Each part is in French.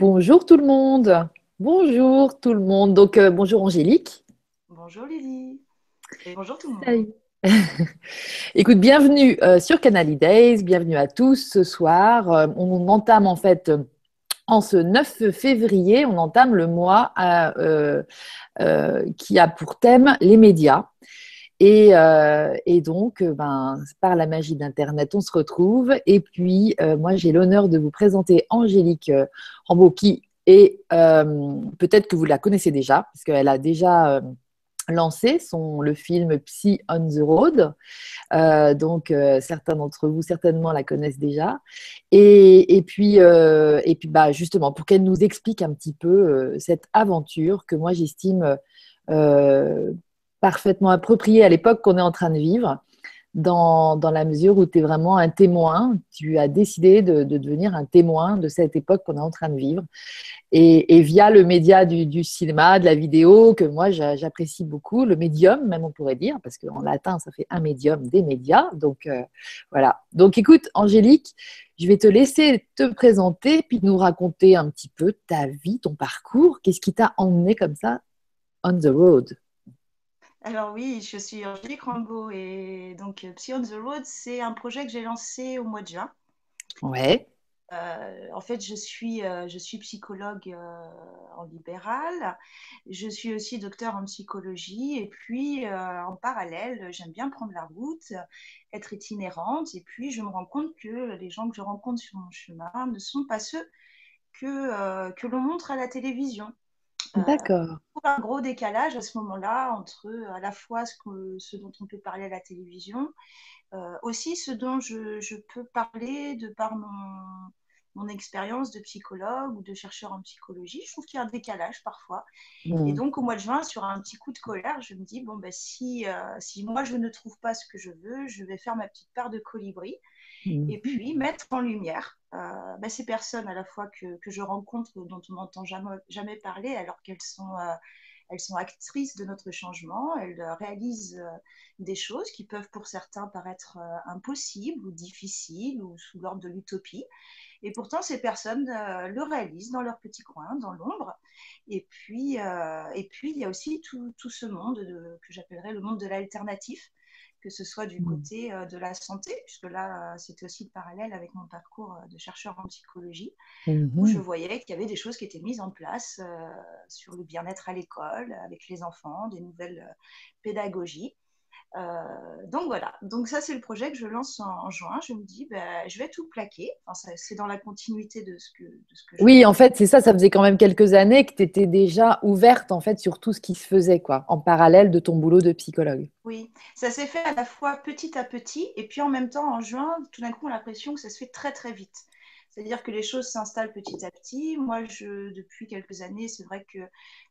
Bonjour tout le monde. Bonjour tout le monde. Donc, euh, bonjour Angélique. Bonjour Lily. Et bonjour tout le monde. Écoute, bienvenue euh, sur Canal Days. Bienvenue à tous ce soir. Euh, on entame en fait. en ce 9 février, on entame le mois qui a pour thème les médias. Et, donc, ben, par la magie d'Internet, on se retrouve. Et puis, moi, j'ai l'honneur de vous présenter Angélique Rambaud, qui euh, peut-être que vous la connaissez déjà, parce qu'elle a déjà euh, lancé son, le film Psy on the Road. Euh, donc, certains d'entre vous certainement la connaissent déjà. Et, et puis, et puis bah, justement, pour qu'elle nous explique un petit peu cette aventure que moi j'estime parfaitement appropriée à l'époque qu'on est en train de vivre dans, dans, la mesure où tu es vraiment un témoin, tu as décidé de, de, devenir un témoin de cette époque qu'on est en train de vivre. Et, et via le média du, du, cinéma, de la vidéo, que moi j'apprécie beaucoup, le médium même on pourrait dire, parce qu'en latin ça fait un médium, des médias. Donc euh, voilà. Donc écoute Angélique, je vais te laisser te présenter, puis nous raconter un petit peu ta vie, ton parcours. Qu'est-ce qui t'a emmené comme ça on the road? Alors oui, je suis Angélique Rambaud et donc euh, Psy on the Road, c'est un projet que j'ai lancé au mois de juin. Ouais. Euh, en fait, je suis, euh, je suis psychologue en libéral. Je suis aussi docteur en psychologie. Et puis, en parallèle, j'aime bien prendre la route, être itinérante. Et puis, je me rends compte que les gens que je rencontre sur mon chemin ne sont pas ceux que, que l'on montre à la télévision. Euh, D'accord. un gros décalage à ce moment-là entre euh, à la fois ce, que, ce, dont on peut parler à la télévision, euh, aussi ce dont je, je, peux parler de par mon, mon expérience de psychologue ou de chercheur en psychologie. Je trouve qu'il y a un décalage parfois. Mmh. Et donc, au mois de juin, sur un petit coup de colère, je me dis, bon, ben, si, si moi, je ne trouve pas ce que je veux, je vais faire ma petite part de colibri. Mmh. Et puis, mettre en lumière euh, bah, ces personnes à la fois que, je rencontre, dont on n'entend jamais, jamais, parler, alors qu'elles sont, euh, sont actrices de notre changement, elles euh, réalisent des choses qui peuvent pour certains paraître impossibles ou difficiles ou sous l'ordre de l'utopie. Et pourtant, ces personnes le réalisent dans leur petit coin, dans l'ombre. Et puis, et puis, il y a aussi tout, tout ce monde de, que j'appellerais le monde de l'alternatif, que ce soit du mm. côté euh, de la santé, puisque là, euh, c'était aussi le parallèle avec mon parcours euh, de chercheur en psychologie, où je voyais qu'il y avait des choses qui étaient mises en place sur le bien-être à l'école, avec les enfants, des nouvelles pédagogies. Euh, donc voilà, donc ça c'est le projet que je lance en, juin. Je me dis, ben, je vais tout plaquer. Enfin, c'est dans la continuité de ce que, de ce que Oui, en fait, c'est ça. Ça faisait quand même quelques années que tu étais déjà ouverte en fait sur tout ce qui se faisait, quoi, en parallèle de ton boulot de psychologue. Oui, ça s'est fait à la fois petit à petit et puis en même temps en juin, tout d'un coup, on a l'impression que ça se fait très très vite. C'est-à-dire que les choses s'installent petit à petit. Moi, je, depuis quelques années, c'est vrai que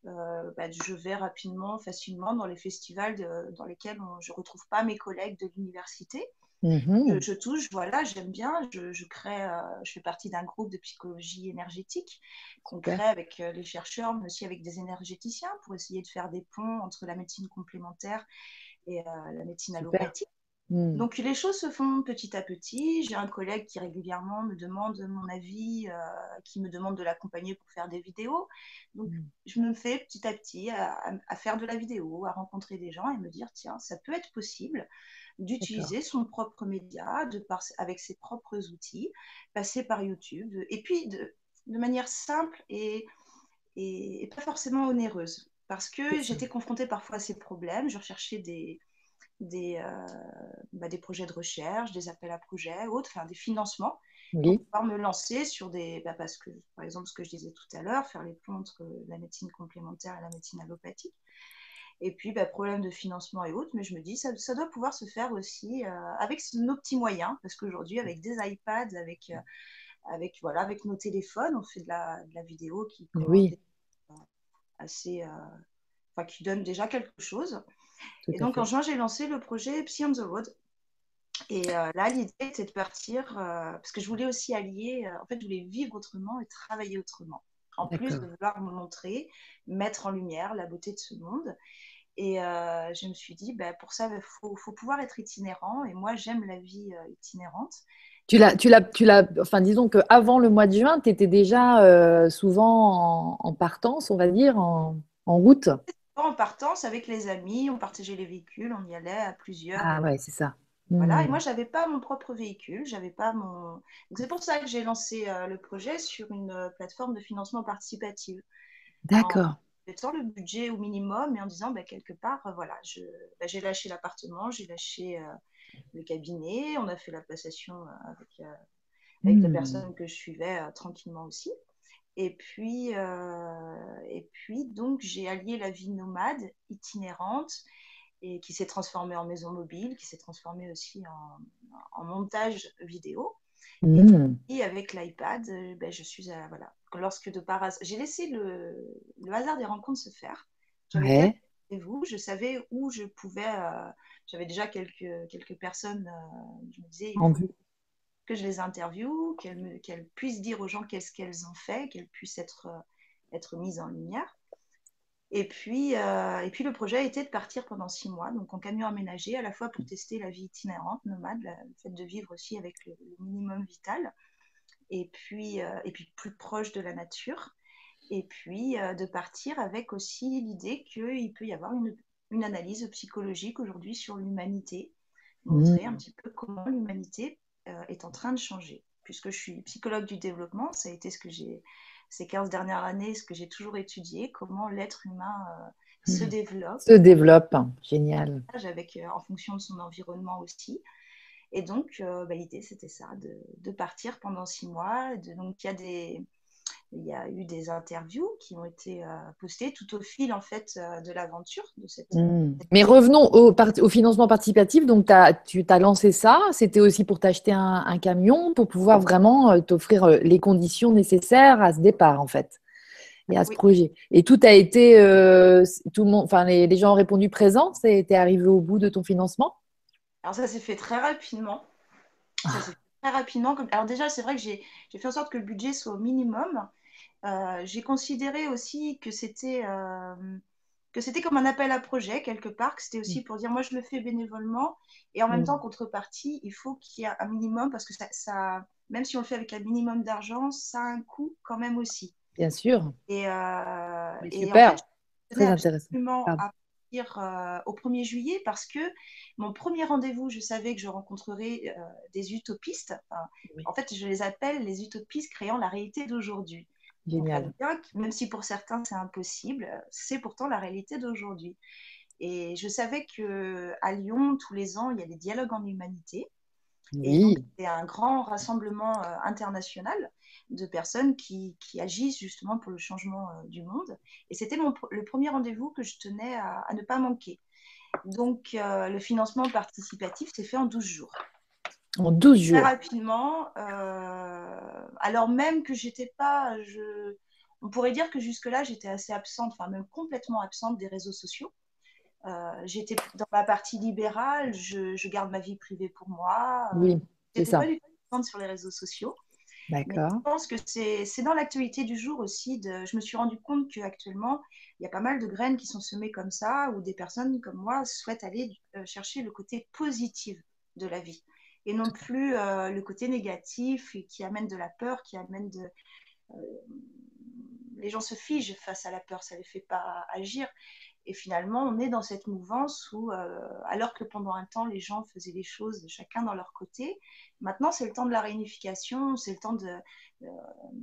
euh, bah, je vais rapidement, facilement dans les festivals dans lesquels je ne retrouve pas mes collègues de l'université. Mhm. Je, touche, voilà, j'aime bien. Je, crée, euh, je fais partie d'un groupe de psychologie énergétique qu'on crée avec euh, les chercheurs, mais aussi avec des énergéticiens pour essayer de faire des ponts entre la médecine complémentaire et la médecine allopathique. Hmm. Donc les choses se font petit à petit. J'ai un collègue qui régulièrement me demande mon avis, euh, qui me demande de l'accompagner pour faire des vidéos. Donc hmm. je me fais petit à petit à, faire de la vidéo, à rencontrer des gens et me dire tiens, ça peut être possible d'utiliser son propre média, de avec ses propres outils, passer par YouTube, et puis de, manière simple et, et, pas forcément onéreuse. Parce que j'étais confrontée parfois à ces problèmes, je recherchais des, des, euh, bah, des projets de recherche, des appels à projets, autres, enfin, des financements, pour pouvoir me lancer sur des. Bah, parce que, par exemple, ce que je disais tout à l'heure, faire les ponts entre la médecine complémentaire et la médecine allopathique. Et puis, bah, problème de financement et autres, mais je me dis, ça, ça doit pouvoir se faire aussi euh, avec nos petits moyens, parce qu'aujourd'hui, avec des iPads, avec, euh, avec, voilà, avec nos téléphones, on fait de la, de la vidéo qui oui. assez. Enfin, qui donne déjà quelque chose et donc, en juin, j'ai lancé le projet Psy on the Road. Et euh, là, l'idée était de partir, euh, parce que je voulais aussi allier, euh, en fait, je voulais vivre autrement et travailler autrement. En plus de vouloir me montrer, mettre en lumière la beauté de ce monde. Et je me suis dit, bah, pour ça, il faut, faut, pouvoir être itinérant. Et moi, j'aime la vie itinérante. Tu l'as, tu l'as, tu l'as, enfin, disons qu'avant le mois de juin, tu étais déjà euh, souvent en, partance, on va dire, en, route. En partance avec les amis, on partageait les véhicules, on y allait à plusieurs. Ah ouais, c'est ça. Voilà, et hmm. moi, je n'avais pas mon propre véhicule, j'avais pas mon. c'est pour ça que j'ai lancé euh, le projet sur une euh, plateforme de financement participatif. D'accord. En mettant le budget au minimum et en disant, bah, quelque part, voilà, je, bah, j'ai lâché l'appartement, j'ai lâché le cabinet, on a fait la passation euh, avec, euh, la hmm. personne que je suivais euh, tranquillement aussi. Et puis, et puis donc, j'ai allié la vie nomade, itinérante, et qui s'est transformée en maison mobile, qui s'est transformée aussi en, montage vidéo. Hmm. Et, avec l'iPad, ben, je suis à, voilà. Lorsque de par j'ai laissé le, le, hasard des rencontres se faire. Ouais. vous, je savais où je pouvais j'avais déjà quelques, quelques personnes, euh, je me disais, que je les interviewe, qu'elles puissent dire aux gens qu'est-ce qu'elles ont fait, qu'elles puissent être, euh, être mises en lumière. Et puis, euh, et puis le projet était de partir pendant six mois, donc en camion aménagé, à la fois pour tester la vie itinérante, nomade, le fait de vivre aussi avec le, minimum vital, et puis, et puis plus proche de la nature, et puis de partir avec aussi l'idée qu'il peut y avoir une une analyse psychologique aujourd'hui sur l'humanité, montrer un mmh. petit peu comment l'humanité euh, est en train de changer. Puisque je suis psychologue du développement, ça a été ce que j'ai, ces 15 dernières années, ce que j'ai toujours étudié, comment l'être humain euh, se mmh. développe. Se développe, génial. Avec, euh, en fonction de son environnement aussi. Et donc, bah, l'idée, c'était ça, de, de, partir pendant six mois. De, donc, il y a des il y a eu des interviews qui ont été euh, postées tout au fil en fait euh, de l'aventure de cette. Hmm. Mais revenons au, au, financement participatif. Donc as, tu t'as lancé ça. C'était aussi pour t'acheter un, camion pour pouvoir vraiment euh, t'offrir les conditions nécessaires à ce départ en fait et à ce projet. Et tout a été tout le monde. Enfin les, les, gens ont répondu présent. C'était arrivé au bout de ton financement? Alors ça s'est fait très rapidement. Ça très rapidement. Alors déjà c'est vrai que j'ai fait en sorte que le budget soit au minimum. Euh, j'ai considéré aussi que c'était euh, que c'était comme un appel à projet quelque part, que c'était aussi mm. pour dire moi je le fais bénévolement et en même mm. temps contrepartie il faut qu'il y ait un minimum parce que ça, ça, même si on le fait avec un minimum d'argent ça a un coût quand même aussi. Bien sûr. Et, euh, super, très intéressant. À partir au 1er juillet parce que mon premier rendez-vous, je savais que je rencontrerais des utopistes. En fait, je les appelle les utopistes créant la réalité d'aujourd'hui. Génial. même si pour certains c'est impossible, c'est pourtant la réalité d'aujourd'hui. Et je savais que à Lyon, tous les ans, il y a des dialogues en humanité. Oui. C'est un grand rassemblement euh, international de personnes qui, qui, agissent justement pour le changement euh, du monde. Et c'était le premier rendez-vous que je tenais à, ne pas manquer. Donc, euh, le financement participatif s'est fait en 12 jours. En 12 jours. Très rapidement. Euh, alors même que j'étais pas. Je, on pourrait dire que jusque-là, j'étais assez absente, enfin même complètement absente des réseaux sociaux. Euh, j'étais dans ma partie libérale, je, garde ma vie privée pour moi. Oui, c'est ça. pas du tout sur les réseaux sociaux. D'accord. Je pense que c'est dans l'actualité du jour aussi. De, je me suis rendu compte qu'actuellement, il y a pas mal de graines qui sont semées comme ça, où des personnes comme moi souhaitent aller euh, chercher le côté positif de la vie et non plus euh, le côté négatif qui amène de la peur, qui amène de... Euh, les gens se figent face à la peur, ça ne les fait pas agir. Et finalement, on est dans cette mouvance où, euh, alors que pendant un temps, les gens faisaient les choses chacun dans leur côté, maintenant, c'est le temps de la réunification, c'est le temps de,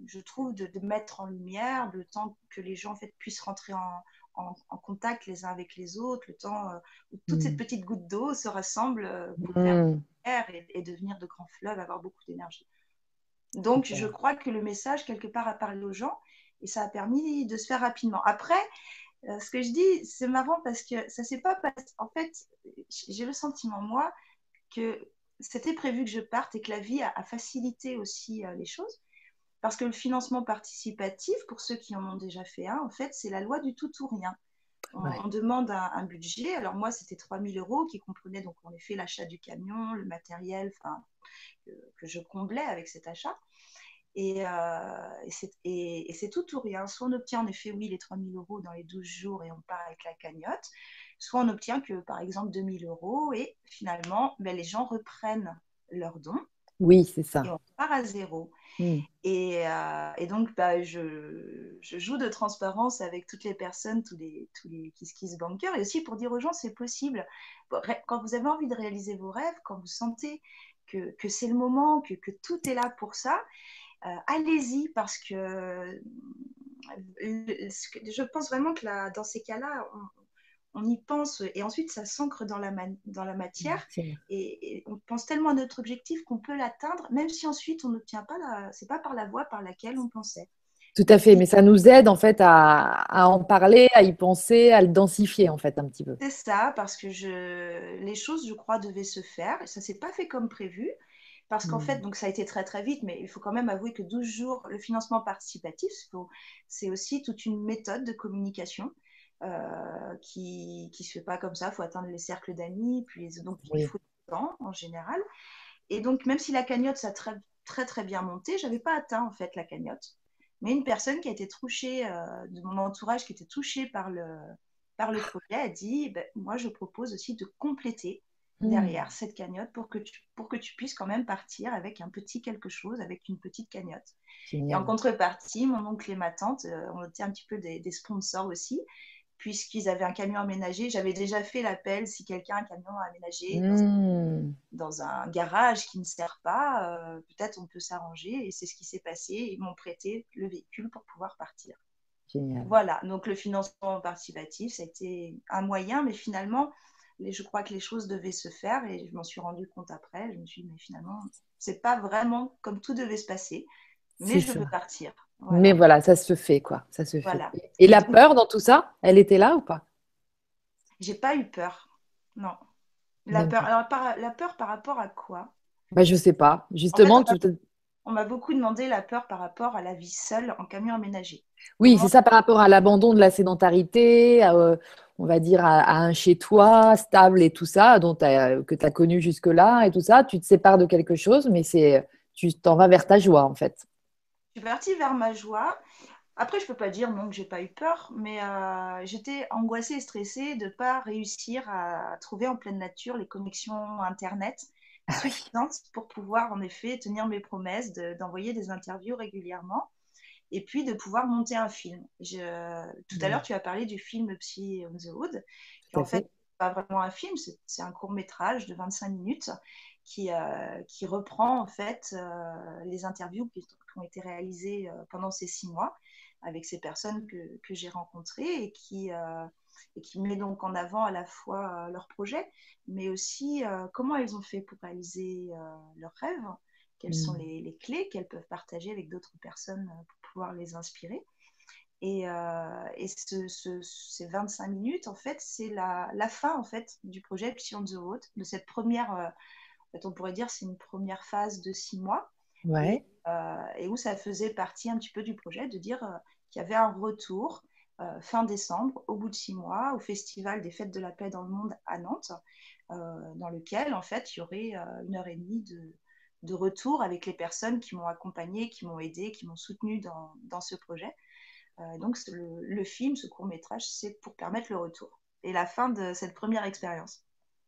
je trouve, de, mettre en lumière, le temps que les gens en fait, puissent rentrer en, en, contact les uns avec les autres, le temps euh, où toutes ces mm. petites gouttes d'eau se rassemblent euh, pour faire mm. et, devenir de grands fleuves, avoir beaucoup d'énergie. Donc, je crois que le message, quelque part, a parlé aux gens et ça a permis de se faire rapidement. Après, euh, ce que je dis, c'est marrant parce que ça s'est pas passé. En fait, j'ai le sentiment, moi, que c'était prévu que je parte et que la vie a, facilité aussi les choses. Parce que le financement participatif, pour ceux qui en ont déjà fait un, en fait, c'est la loi du tout ou rien. On, demande un, budget. Alors moi, c'était 3 000 euros qui comprenait donc en effet l'achat du camion, le matériel que, que je comblais avec cet achat. Et, euh, et c'est tout ou rien. Soit on obtient en effet, oui, les 3 000 euros dans les 12 jours et on part avec la cagnotte, soit on obtient que, par exemple, 2 000 euros et finalement, ben, les gens reprennent leurs dons Oui, c'est ça. Et on part à zéro. Mm. Euh, et, donc, bah, je, joue de transparence avec toutes les personnes, tous les, tous les kiss kiss bankers, et aussi pour dire aux gens c'est possible. Quand vous avez envie de réaliser vos rêves, quand vous sentez que, que c'est le moment, que, que, tout est là pour ça, euh, allez-y parce que euh, je pense vraiment que là, dans ces cas-là, on y pense et ensuite ça s'ancre dans la, dans la matière et, on pense tellement à notre objectif qu'on peut l'atteindre même si ensuite on n'obtient pas la c'est pas par la voie par laquelle on pensait. Tout à fait, mais ça nous aide en fait à, en parler, à y penser, à le densifier en fait un petit peu. C'est ça, parce que je, les choses, je crois, devaient se faire et ça s'est pas fait comme prévu. Parce qu'en fait, hmm. donc ça a été très très vite, mais il faut quand même avouer que 12 jours, le financement participatif, c'est aussi toute une méthode de communication. Euh, qui ne se fait pas comme ça. Il faut atteindre les cercles d'amis, puis donc il faut du temps en général. Et donc, même si la cagnotte, ça a très, très, très bien monté, je n'avais pas atteint en fait la cagnotte. Mais une personne qui a été touchée, euh, de mon entourage, qui était touchée par le, par le projet, a dit ben, Moi, je propose aussi de compléter mmh. derrière cette cagnotte pour que, tu, pour que tu puisses quand même partir avec un petit quelque chose, avec une petite cagnotte. Et en contrepartie, mon oncle et ma tante euh, ont été un petit peu des, des sponsors aussi puisqu'ils avaient un camion aménagé. J'avais déjà fait l'appel si quelqu'un a un camion aménagé hmm. dans, un garage qui ne sert pas, euh, peut-être on peut s'arranger. Et c'est ce qui s'est passé. Ils m'ont prêté le véhicule pour pouvoir partir. Génial. Voilà, donc le financement participatif, ça a été un moyen, mais finalement, je crois que les choses devaient se faire et je m'en suis rendu compte après. Je me suis dit, mais finalement, c'est pas vraiment comme tout devait se passer, mais je veux partir. Mais voilà, ça se fait, quoi. Ça se fait. Et la peur dans tout ça, elle était là ou pas? J'ai pas eu peur. Non. La peur, alors, par, la peur par rapport à quoi? Bah, Je sais pas. Justement, on m'a beaucoup demandé la peur par rapport à la vie seule en camion aménagé. Oui, c'est ça par rapport à l'abandon de la sédentarité, euh, on va dire à, un chez-toi stable et tout ça, dont que tu as connu jusque-là et tout ça. Tu te sépares de quelque chose, mais c'est tu t'en vas vers ta joie en fait suis partie vers ma joie. Après, je peux pas dire non que j'ai pas eu peur, mais euh, j'étais angoissée et stressée de pas réussir à trouver en pleine nature les connexions internet ah suffisantes pour pouvoir en effet tenir mes promesses d'envoyer des interviews régulièrement et puis de pouvoir monter un film. Je, tout à l'heure, tu as parlé du film Psy on the Wood, en fait pas vraiment un film, c'est un court métrage de 25 minutes qui, euh, qui reprend en fait euh, les interviews qui, ont été réalisées euh, pendant ces six mois avec ces personnes que, que j'ai rencontrées et qui, et qui met donc en avant à la fois leur projet, mais aussi comment elles ont fait pour réaliser leurs rêves, quelles sont mmh. les, les clés qu'elles peuvent partager avec d'autres personnes pour pouvoir les inspirer. Et, et ce, ce, ces 25 minutes, en fait, c'est la, la, fin en fait, du projet Psy on the Road, de cette première on pourrait dire c'est une première phase de six mois. Ouais. Euh, et, où ça faisait partie un petit peu du projet de dire euh, qu'il y avait un retour euh, fin décembre, au bout de six mois, au Festival des Fêtes de la Paix dans le monde à Nantes, dans lequel, en fait, il y aurait une heure et demie de, de retour avec les personnes qui m'ont accompagné, qui m'ont aidé, qui m'ont soutenu dans, dans, ce projet. donc, le, le, film, ce court métrage, c'est pour permettre le retour et la fin de cette première expérience.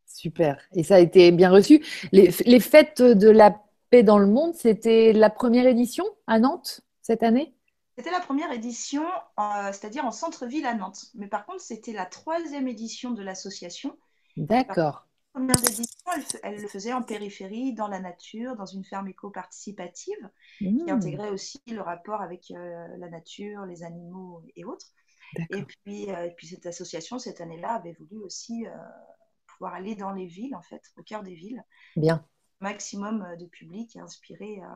Super. Et ça a été bien reçu. Les, fêtes de la paix dans le monde, c'était la première édition à Nantes cette année? C'était la première édition, euh, c'est-à-dire en centre-ville à Nantes. Mais par contre, c'était la troisième édition de l'association. D'accord. La première édition, elle, le faisait en périphérie, dans la nature, dans une ferme éco-participative, qui mmh. intégrait aussi le rapport avec euh, la nature, les animaux et autres. Et puis, euh, et puis, cette association, cette année-là, avait voulu aussi pouvoir aller dans les villes, en fait, au cœur des villes. Bien. Maximum euh, de public et inspiré euh,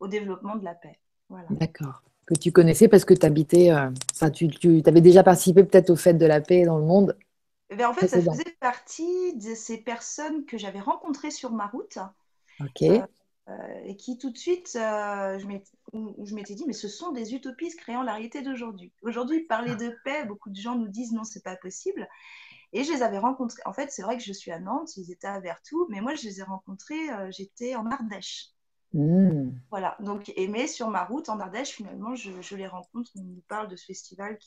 au développement de la paix. Voilà. D'accord. Que tu connaissais parce que habitais, euh, tu, tu avais déjà participé peut-être aux fêtes de la paix dans le monde. Eh ben, en fait, ça faisait partie de ces personnes que j'avais rencontrées sur ma route. Ok. et qui tout de suite, je m'étais dit, mais ce sont des utopistes créant la réalité d'aujourd'hui. Aujourd'hui, parler ah. de paix, beaucoup de gens nous disent non, c'est pas possible. Et je les avais rencontrés. En fait, c'est vrai que je suis à Nantes, ils étaient à Vertou, mais moi, je les ai rencontrés, euh, j'étais en Ardèche. Mmh. Voilà, donc, et mais sur ma route en Ardèche, finalement, je, les rencontre. On nous parle de ce festival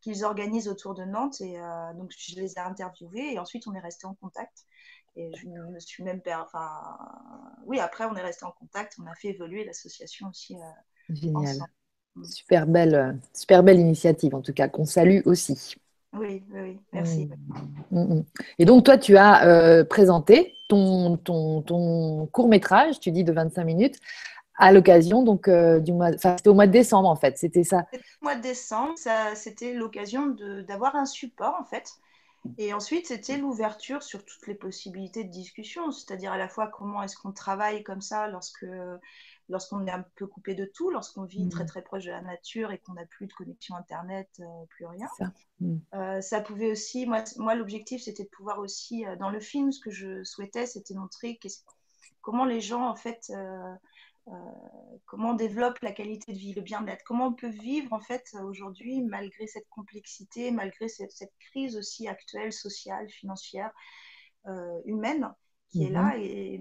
qu'ils organisent autour de Nantes. Et euh, donc, je les ai interviewés et ensuite, on est resté en contact. Et je me suis même. Enfin, oui, après, on est resté en contact. On a fait évoluer l'association aussi. Génial. Mm. Super belle, super belle initiative, en tout cas, qu'on salue aussi. Oui, oui, merci. Mm, mm, Et donc, toi, tu as présenté ton, ton, ton court métrage, tu dis de 25 minutes, à l'occasion donc euh, du mois, enfin c'était au mois de décembre en fait, c'était ça. Au mois de décembre, ça, c'était l'occasion d'avoir un support en fait. Et ensuite, c'était l'ouverture sur toutes les possibilités de discussion, c'est-à-dire à la fois comment est-ce qu'on travaille comme ça lorsque lorsqu'on est un peu coupé de tout, lorsqu'on vit très mmh. très proche de la nature et qu'on n'a plus de connexion internet, euh, plus rien. Ça. Mmh. Euh, ça. pouvait aussi, moi, moi l'objectif c'était de pouvoir aussi, dans le film, ce que je souhaitais, c'était montrer comment les gens en fait euh, comment on développe la qualité de vie, le bien-être, comment on peut vivre en fait aujourd'hui malgré cette complexité, malgré cette, crise aussi actuelle, sociale, financière, euh, humaine qui est là. Mhm. Et,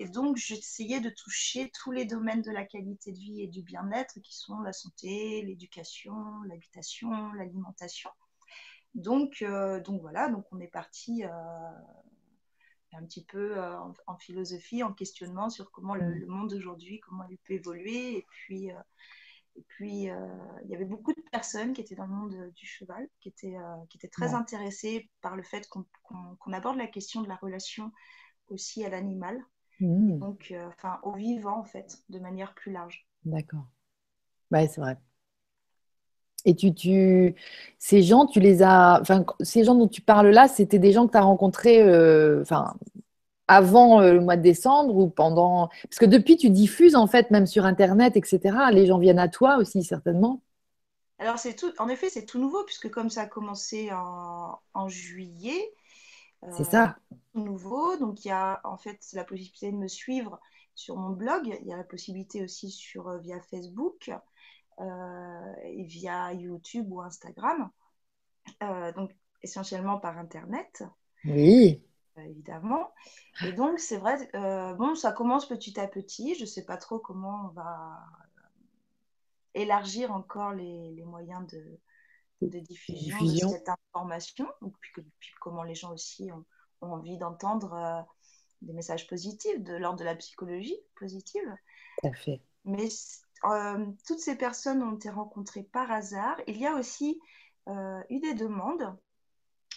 et donc j'essayais de toucher tous les domaines de la qualité de vie et du bien-être qui sont la santé, l'éducation, l'habitation, l'alimentation. Donc, euh, donc voilà, donc on est parti un petit peu euh, en, philosophie, en questionnement sur comment le, mm. monde d'aujourd'hui, comment il peut évoluer. Et puis, euh, et puis euh, il y avait beaucoup de personnes qui étaient dans le monde du cheval, qui étaient, qui étaient très intéressées par le fait qu'on aborde la question de la relation aussi à l'animal, mm. donc enfin au vivant en fait, de manière plus large. D'accord. Ouais, c'est vrai. Et tu, tu, ces gens, tu les as, enfin, ces gens dont tu parles là, c'était des gens que tu as rencontrés, euh, enfin, avant euh, le mois de décembre ou pendant, parce que depuis tu diffuses en fait, même sur Internet, etc. Les gens viennent à toi aussi certainement. Alors c'est tout, en effet, c'est tout nouveau puisque comme ça a commencé en, juillet. C'est ça. Euh, tout nouveau, donc il y a en fait la possibilité de me suivre sur mon blog. Il y a la possibilité aussi sur via Facebook. Euh, via YouTube ou Instagram, euh, donc essentiellement par Internet. Oui. Euh, évidemment. Et donc, c'est vrai, bon, ça commence petit à petit. Je ne sais pas trop comment on va élargir encore les, les moyens de, de diffusion, de cette information, donc, puis, puis, comment les gens aussi ont, ont envie d'entendre des messages positifs de l'ordre de la psychologie positive. Tout à fait. Mais euh, toutes ces personnes ont été rencontrées par hasard. Il y a aussi euh, eu des demandes.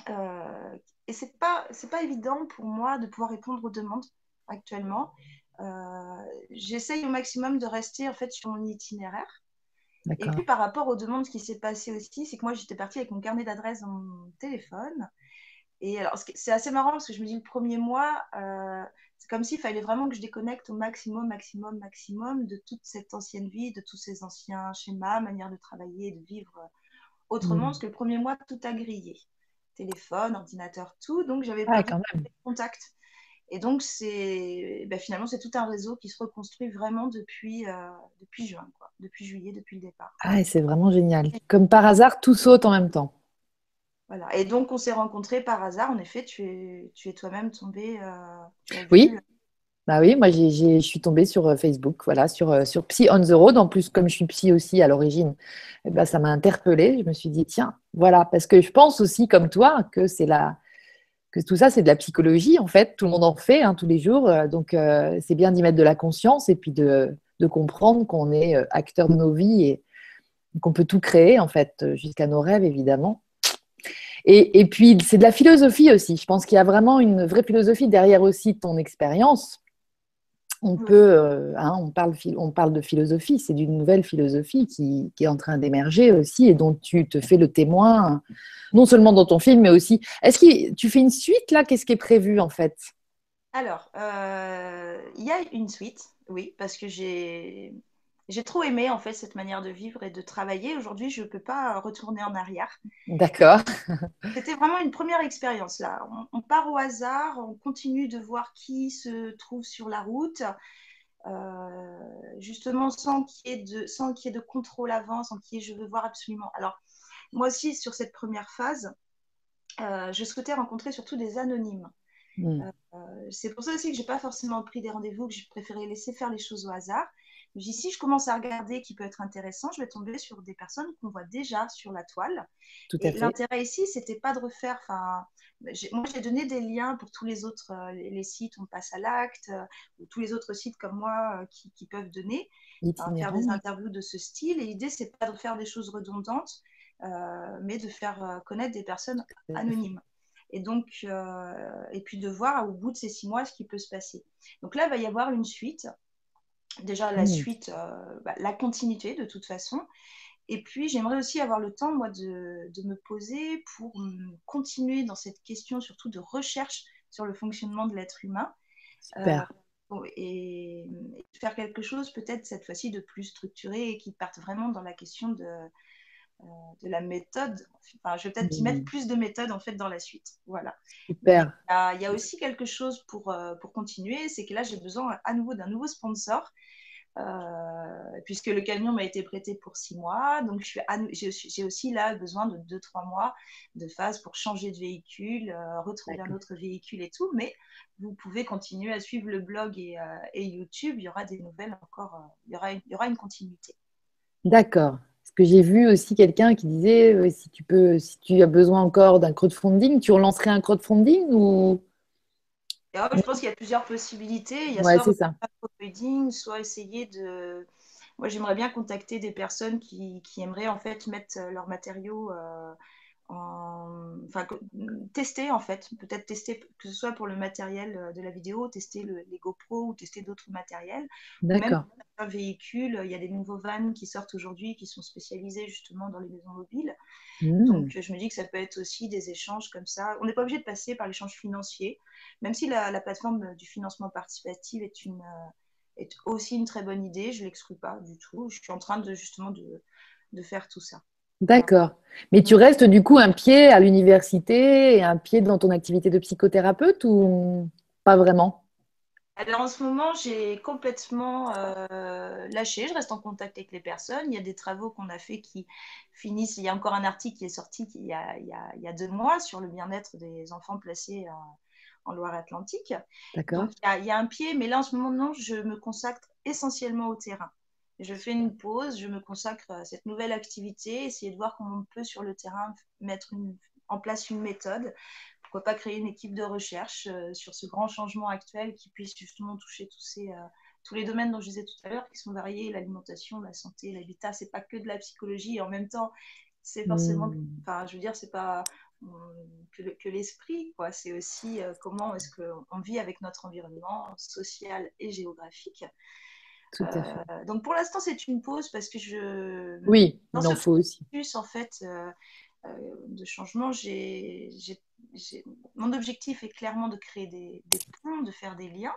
Euh, et ce n'est pas, pas évident pour moi de pouvoir répondre aux demandes actuellement. J'essaye au maximum de rester en fait sur mon itinéraire. Et puis par rapport aux demandes, ce qui s'est passé aussi, c'est que moi j'étais partie avec mon carnet d'adresse dans mon téléphone. Et alors c'est assez marrant parce que je me dis le premier mois, c'est comme s'il fallait vraiment que je déconnecte au maximum, maximum, maximum de toute cette ancienne vie, de tous ces anciens schémas, manières de travailler, de vivre autrement, mm. parce que le premier mois, tout a grillé. Téléphone, ordinateur, tout. Donc, j'avais pas de contact. Et donc, c'est ben, finalement, c'est tout un réseau qui se reconstruit vraiment depuis, euh, depuis juin, quoi. depuis juillet, depuis le départ. Ah, c'est vraiment génial. Comme par hasard, tout saute en même temps. Voilà. Et donc, on s'est rencontrés par hasard. En effet, tu es, tu es toi-même tombé. Euh, oui. Euh, bah oui, moi je suis tombée sur euh, Facebook, voilà, sur, sur Psy on the Road. En plus, comme je suis psy aussi à l'origine, eh ben, ça m'a interpellée. Je me suis dit, tiens, voilà, parce que je pense aussi, comme toi, que c'est la, tout ça, c'est de la psychologie, en fait. Tout le monde en fait hein, tous les jours. Donc, c'est bien d'y mettre de la conscience et puis de, de comprendre qu'on est acteur de nos vies et qu'on peut tout créer, en fait, jusqu'à nos rêves, évidemment. Et, puis, c'est de la philosophie aussi. Je pense qu'il y a vraiment une vraie philosophie derrière aussi ton expérience. On peut, euh, hein, on, parle, on parle de philosophie, c'est d'une nouvelle philosophie qui, est en train d'émerger aussi et dont tu te fais le témoin, non seulement dans ton film, mais aussi. Est-ce que tu fais une suite là? Qu'est-ce qui est prévu en fait? Alors, euh, il y a une suite, oui, parce que j'ai j'ai trop aimé en fait cette manière de vivre et de travailler. Aujourd'hui, je ne peux pas retourner en arrière. D'accord. C'était vraiment une première expérience là. On, part au hasard, on continue de voir qui se trouve sur la route, euh, justement sans qu'il y ait de sans y ait de contrôle avant, sans qu'il y ait je veux voir absolument. Alors moi aussi sur cette première phase, euh, je souhaitais rencontrer surtout des anonymes. Hmm. Euh, c'est pour ça aussi que j'ai pas forcément pris des rendez-vous, que j'ai préféré laisser faire les choses au hasard. Je dis, si je commence à regarder qui peut être intéressant, je vais tomber sur des personnes qu'on voit déjà sur la toile. Tout à et l'intérêt ici, c'était pas de refaire. Enfin, moi, j'ai donné des liens pour tous les autres les, sites, on passe à l'acte, ou tous les autres sites comme moi qui, qui, peuvent donner, faire des interviews de ce style. Et l'idée, c'est pas de faire des choses redondantes, mais de faire connaître des personnes anonymes et donc euh, et puis de voir au bout de ces six mois ce qui peut se passer. Donc là, il va y avoir une suite. Déjà la suite, euh, bah, la continuité de toute façon. Et puis j'aimerais aussi avoir le temps moi de, de, me poser pour continuer dans cette question surtout de recherche sur le fonctionnement de l'être humain. Super. Euh, et, faire quelque chose peut-être cette fois-ci de plus structuré et qui parte vraiment dans la question de, euh, de la méthode. Enfin, je vais peut-être y mettre mmh. plus de méthode en fait dans la suite. Voilà. Super. Il y, a, aussi quelque chose pour, euh, pour continuer, c'est que là j'ai besoin à nouveau d'un nouveau sponsor. Euh, puisque le camion m'a été prêté pour six mois. Donc, j'ai aussi là besoin de deux, trois mois de phase pour changer de véhicule, retrouver un autre véhicule et tout. Mais vous pouvez continuer à suivre le blog et, et YouTube. Il y aura des nouvelles encore. il, y aura il y aura une continuité. D'accord que j'ai vu aussi quelqu'un qui disait euh, si tu peux, si tu as besoin encore d'un crowdfunding, tu relancerais un crowdfunding ou Je pense qu'il y a plusieurs possibilités. Il y a ouais, soit ça. crowdfunding, soit essayer de. Moi, j'aimerais bien contacter des personnes qui, qui, aimeraient en fait mettre leurs matériaux euh, enfin, tester en fait, peut-être tester que ce soit pour le matériel euh, de la vidéo, tester le, les GoPro ou tester d'autres matériels. D'accord. Un véhicule, il y a des nouveaux vannes qui sortent aujourd'hui qui sont spécialisés justement dans les maisons mobiles. Mmh. Donc je me dis que ça peut être aussi des échanges comme ça. On n'est pas obligé de passer par l'échange financier, même si la, plateforme du financement participatif est une euh, est aussi une très bonne idée, je l'exclus pas du tout. Je suis en train de justement de, de faire tout ça. D'accord. Mais tu restes du coup un pied à l'université et un pied dans ton activité de psychothérapeute ou pas vraiment? Alors en ce moment, j'ai complètement euh, lâché. Je reste en contact avec les personnes. Il y a des travaux qu'on a fait qui finissent. Il y a encore un article qui est sorti il y a, il y a, deux mois sur le bien-être des enfants placés en, Loire-Atlantique. D'accord. Il, il y, a un pied, mais là en ce moment, non, je me consacre essentiellement au terrain je fais une pause, je me consacre à cette nouvelle activité, essayer de voir comment on peut sur le terrain mettre en place une méthode. Pourquoi pas créer une équipe de recherche euh, sur ce grand changement actuel qui puisse justement toucher tous, ces, euh, tous les domaines dont je disais tout à l'heure, qui sont variés, l'alimentation, la santé, l'habitat. C'est pas que de la psychologie et en même temps, c'est forcément, hmm. enfin, je veux dire, c'est pas que, l'esprit, quoi. C'est aussi euh, comment est-ce qu'on vit avec notre environnement social et géographique. Euh, donc pour l'instant, c'est une pause parce que je. Oui, il en faut aussi. Plus, en fait, euh, euh, de changement, j'ai, mon objectif est clairement de créer des, ponts, de faire des liens.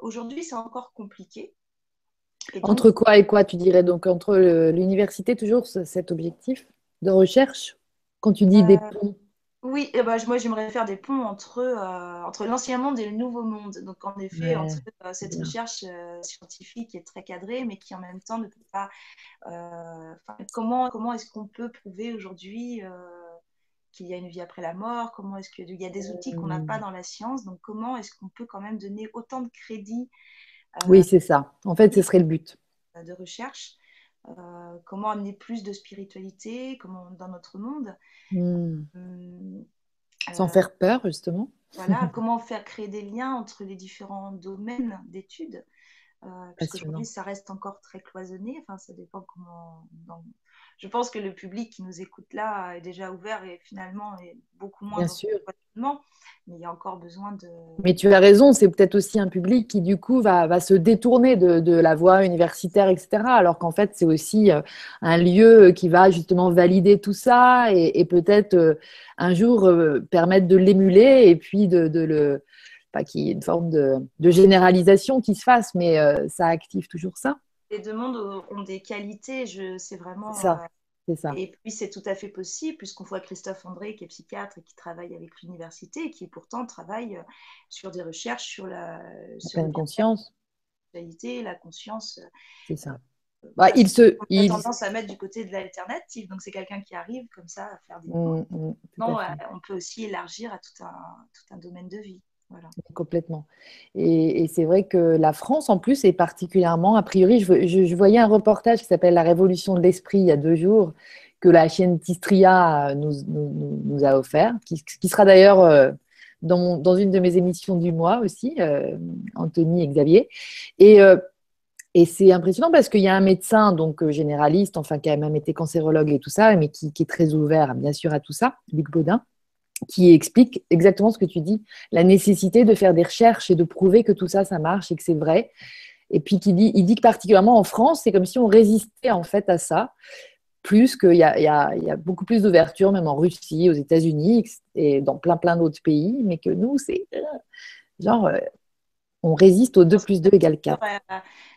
aujourd'hui, c'est encore compliqué. entre quoi et quoi, tu dirais? Donc entre l'université, toujours cet objectif de recherche? Quand tu dis des ponts oui, eh ben, moi j'aimerais faire des ponts entre, euh, entre l'ancien monde et le nouveau monde. Donc en effet, entre euh, cette recherche euh, scientifique qui est très cadrée, mais qui en même temps ne peut pas... comment comment est-ce qu'on peut prouver aujourd'hui qu'il y a une vie après la mort? Comment est-ce qu'il y a des outils qu'on n'a pas dans la science? Donc comment est-ce qu'on peut quand même donner autant de crédit Oui, c'est ça. En fait, ce serait le but. De recherche? Euh, comment amener plus de spiritualité comment, dans notre monde. Hmm. Hum, Sans faire peur, justement. Voilà, comment faire créer des liens entre les différents domaines d'études. Euh, parce qu'aujourd'hui, ça reste encore très cloisonné. Enfin, ça dépend comment. Je pense que le public qui nous écoute là est déjà ouvert et finalement est beaucoup moins. Bien sûr mais il y a encore besoin de... Mais tu as raison, c'est peut-être aussi un public qui du coup va, va se détourner de, de, la voie universitaire, etc. Alors qu'en fait, c'est aussi euh, un lieu qui va justement valider tout ça et, peut-être euh, un jour permettre de l'émuler et puis de, de le... Pas qu'il y ait une forme de, de, généralisation qui se fasse, mais ça active toujours ça. Les demandes ont des qualités, je, c'est vraiment... Ça. Et puis c'est tout à fait possible puisqu'on voit Christophe André qui est psychiatre et qui travaille avec l'université et qui pourtant travaille euh, sur des recherches sur la, sur conscience. La conscience. Euh, c'est ça. Euh, bah, il se, on a tendance à mettre du côté de l'alternative, donc c'est quelqu'un qui arrive comme ça à faire des. Mmh, mmh, non, on peut aussi élargir à tout un, tout un domaine de vie. Complètement. Et, c'est vrai que la France, en plus, est particulièrement, a priori, je, voyais un reportage qui s'appelle La Révolution de l'Esprit il y a deux jours, que la chaîne Tistria nous, a offert, qui, sera d'ailleurs euh, dans, une de mes émissions du mois aussi, euh, Anthony et Xavier. Et, euh, et c'est impressionnant parce qu'il y a un médecin, donc généraliste, enfin qui a même été cancérologue et tout ça, mais qui, qui est très ouvert, bien sûr, à tout ça, Luc Baudin qui explique exactement ce que tu dis, la nécessité de faire des recherches et de prouver que tout ça, ça marche et que c'est vrai. Et puis qui dit, il dit que particulièrement en France, c'est comme si on résistait en fait à ça, plus qu'il y, a beaucoup plus d'ouverture, même en Russie, aux États-Unis et dans plein plein d'autres pays, mais que nous, c'est euh, genre, euh, on résiste au 2 plus 2 égale 4.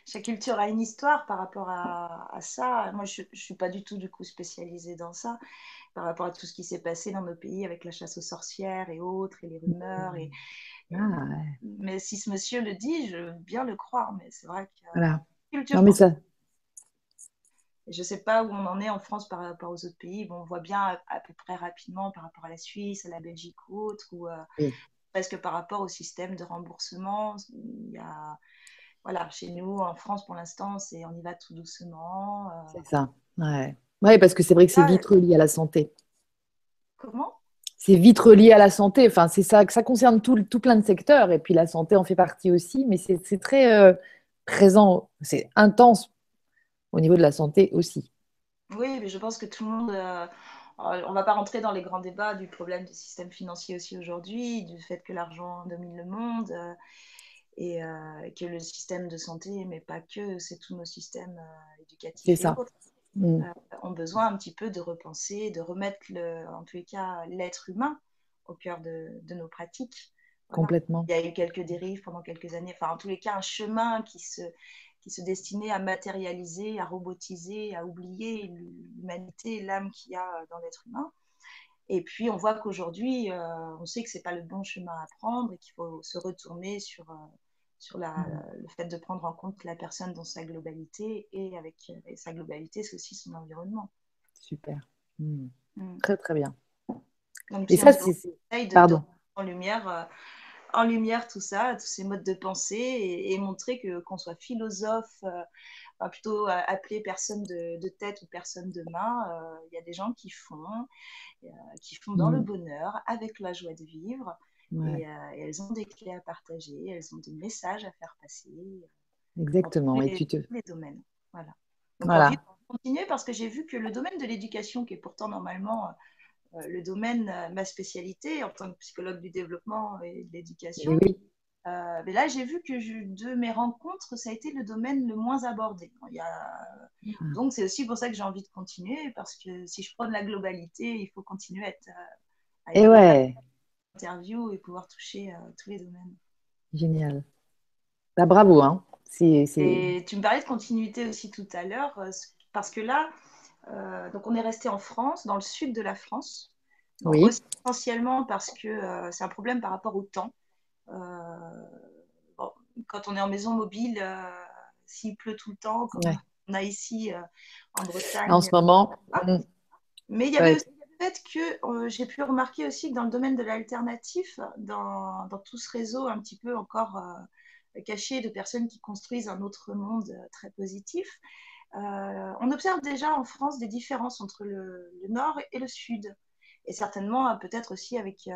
Chaque culture a une histoire par rapport à, à ça. Moi, je ne suis pas du tout du coup spécialisée dans ça par rapport à tout ce qui s'est passé dans nos pays avec la chasse aux sorcières et autres, et les rumeurs. Et, ah, Mais si ce monsieur le dit, je veux bien le croire, mais c'est vrai que... Voilà. Non, mais ça... Je ne sais pas où on en est en France par rapport aux autres pays. Bon, on voit bien à, peu près rapidement par rapport à la Suisse, à la Belgique ou autre, ou euh, presque par rapport au système de remboursement. Il y a, voilà, chez nous, en France, pour l'instant, c'est on y va tout doucement. Euh. C'est ça, ouais. Oui, parce que c'est vrai que c'est vite relié à la santé. Comment? C'est vite relié à la santé. Enfin, c'est ça, ça concerne tout, tout, plein de secteurs. Et puis la santé en fait partie aussi, mais c'est très euh, présent, c'est intense au niveau de la santé aussi. Oui, mais je pense que tout le monde. Euh, on ne va pas rentrer dans les grands débats du problème du système financier aussi aujourd'hui, du fait que l'argent domine le monde. Euh, et que le système de santé, mais pas que, c'est tous nos systèmes éducatifs. C'est ça. Mm. Euh, ont besoin un petit peu de repenser, de remettre, le, en tous les cas, l'être humain au cœur de, nos pratiques. Complètement. Il y a eu quelques dérives pendant quelques années, enfin, en tous les cas, un chemin qui se, qui se destinait à matérialiser, à robotiser, à oublier l'humanité, l'âme qu'il y a dans l'être humain. Et puis, on voit qu'aujourd'hui, euh, on sait que ce n'est pas le bon chemin à prendre et qu'il faut se retourner sur, euh, sur la, mm. le fait de prendre en compte la personne dans sa globalité et avec sa globalité, c'est aussi son environnement. Super. Mm. Mm. Très, très bien. et ça, c'est. Pardon. En lumière, euh, en lumière tout ça, tous ces modes de pensée et, montrer que qu'on soit philosophe, euh, plutôt appeler personne de, tête ou personne de main, euh, il y a des gens qui font, qui font dans le bonheur, avec la joie de vivre. Euh, et, elles ont des clés à partager, elles ont des messages à faire passer. Euh, Exactement. et tu te... les domaines. Voilà. Donc, voilà. continuer parce que j'ai vu que le domaine de l'éducation, qui est pourtant normalement euh, le domaine, ma spécialité en tant que psychologue du développement et de l'éducation, oui. mais là, j'ai vu que de mes rencontres, ça a été le domaine le moins abordé. Il y a... Ah. Donc, c'est aussi pour ça que j'ai envie de continuer, parce que si je prends de la globalité, il faut continuer à être. À et ouais interview et pouvoir toucher euh, tous les domaines. Génial. Bah, bravo. Hein. Et tu me parlais de continuité aussi tout à l'heure, euh, parce que là, euh, donc on est resté en France, dans le sud de la France. oui. Essentiellement parce que c'est un problème par rapport au temps. quand on est en maison mobile, s'il pleut tout le temps, comme on a ici en Bretagne. En ce moment. Mm. Mais il y avait aussi fait que euh, j'ai pu remarquer aussi que dans le domaine de l'alternatif, dans, tout ce réseau un petit peu encore euh, caché de personnes qui construisent un autre monde euh, très positif, on observe déjà en France des différences entre le, nord et le sud. Et certainement peut-être aussi avec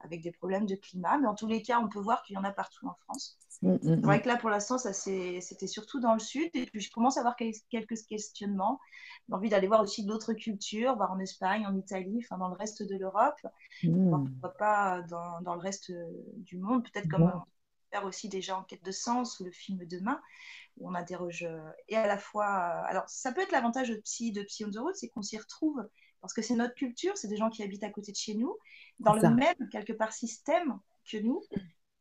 avec des problèmes de climat. Mais en tous les cas, on peut voir qu'il y en a partout en France. Mm, mm, c'est vrai mm. que là, pour l'instant, ça c'était surtout dans le sud. Et puis, je commence à avoir quelques questionnements. J'ai envie d'aller voir aussi d'autres cultures, voir en Espagne, en Italie, enfin dans le reste de l'Europe. Pourquoi pas dans, dans, le reste du monde. Peut-être comme on faire aussi déjà en quête de sens ou le film Demain, où on interroge. Euh, et à la fois. Euh, alors, ça peut être l'avantage de Psy, de Psy on the Road, c'est qu'on s'y retrouve parce que c'est notre culture, c'est des gens qui habitent à côté de chez nous, dans le même, quelque part, système que nous.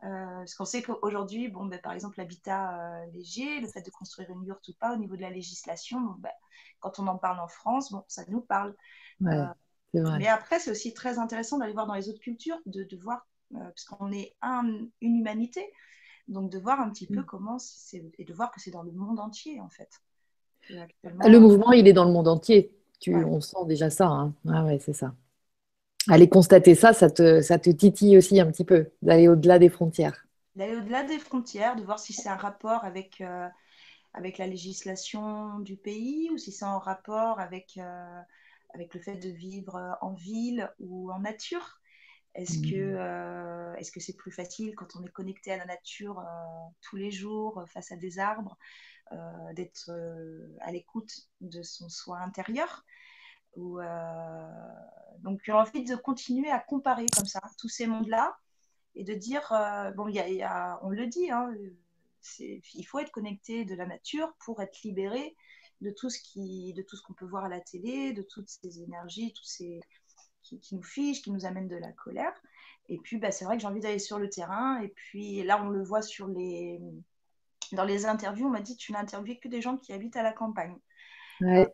Euh, parce qu'on sait qu'aujourd'hui, bon, ben, par exemple, l'habitat euh, léger, le fait de construire une yourte ou pas, au niveau de la législation, ben, quand on en parle en France, bon, ça nous parle. Euh, mais après, c'est aussi très intéressant d'aller voir dans les autres cultures, de, de voir, parce qu'on est un, une humanité, donc de voir un petit peu mm. comment c'est, et de voir que c'est dans le monde entier, en fait. Le mouvement, il est dans le monde entier. Tu, On sent déjà ça. Hein. Ah ouais, c'est ça. aller constater ça, ça te, ça te titille aussi un petit peu, d'aller au-delà des frontières. D'aller au-delà des frontières, de voir si c'est un rapport avec, euh, avec la législation du pays ou si c'est en rapport avec, euh, avec le fait de vivre en ville ou en nature. Est-ce que mmh. euh, est-ce que c'est plus facile quand on est connecté à la nature tous les jours face à des arbres d'être à l'écoute de son soi intérieur? Ou, donc j'ai envie de continuer à comparer comme ça tous ces mondes-là et de dire, euh, bon, y a, on le dit, hein, il faut être connecté de la nature pour être libéré de tout ce qui, de tout ce qu'on peut voir à la télé, de toutes ces énergies, tous ces qui, nous fichent, qui nous amènent de la colère. Et puis, bah, c'est vrai que j'ai envie d'aller sur le terrain. Et puis là, on le voit sur les, dans les interviews. On m'a dit, tu n'as interviewé que des gens qui habitent à la campagne. Ouais.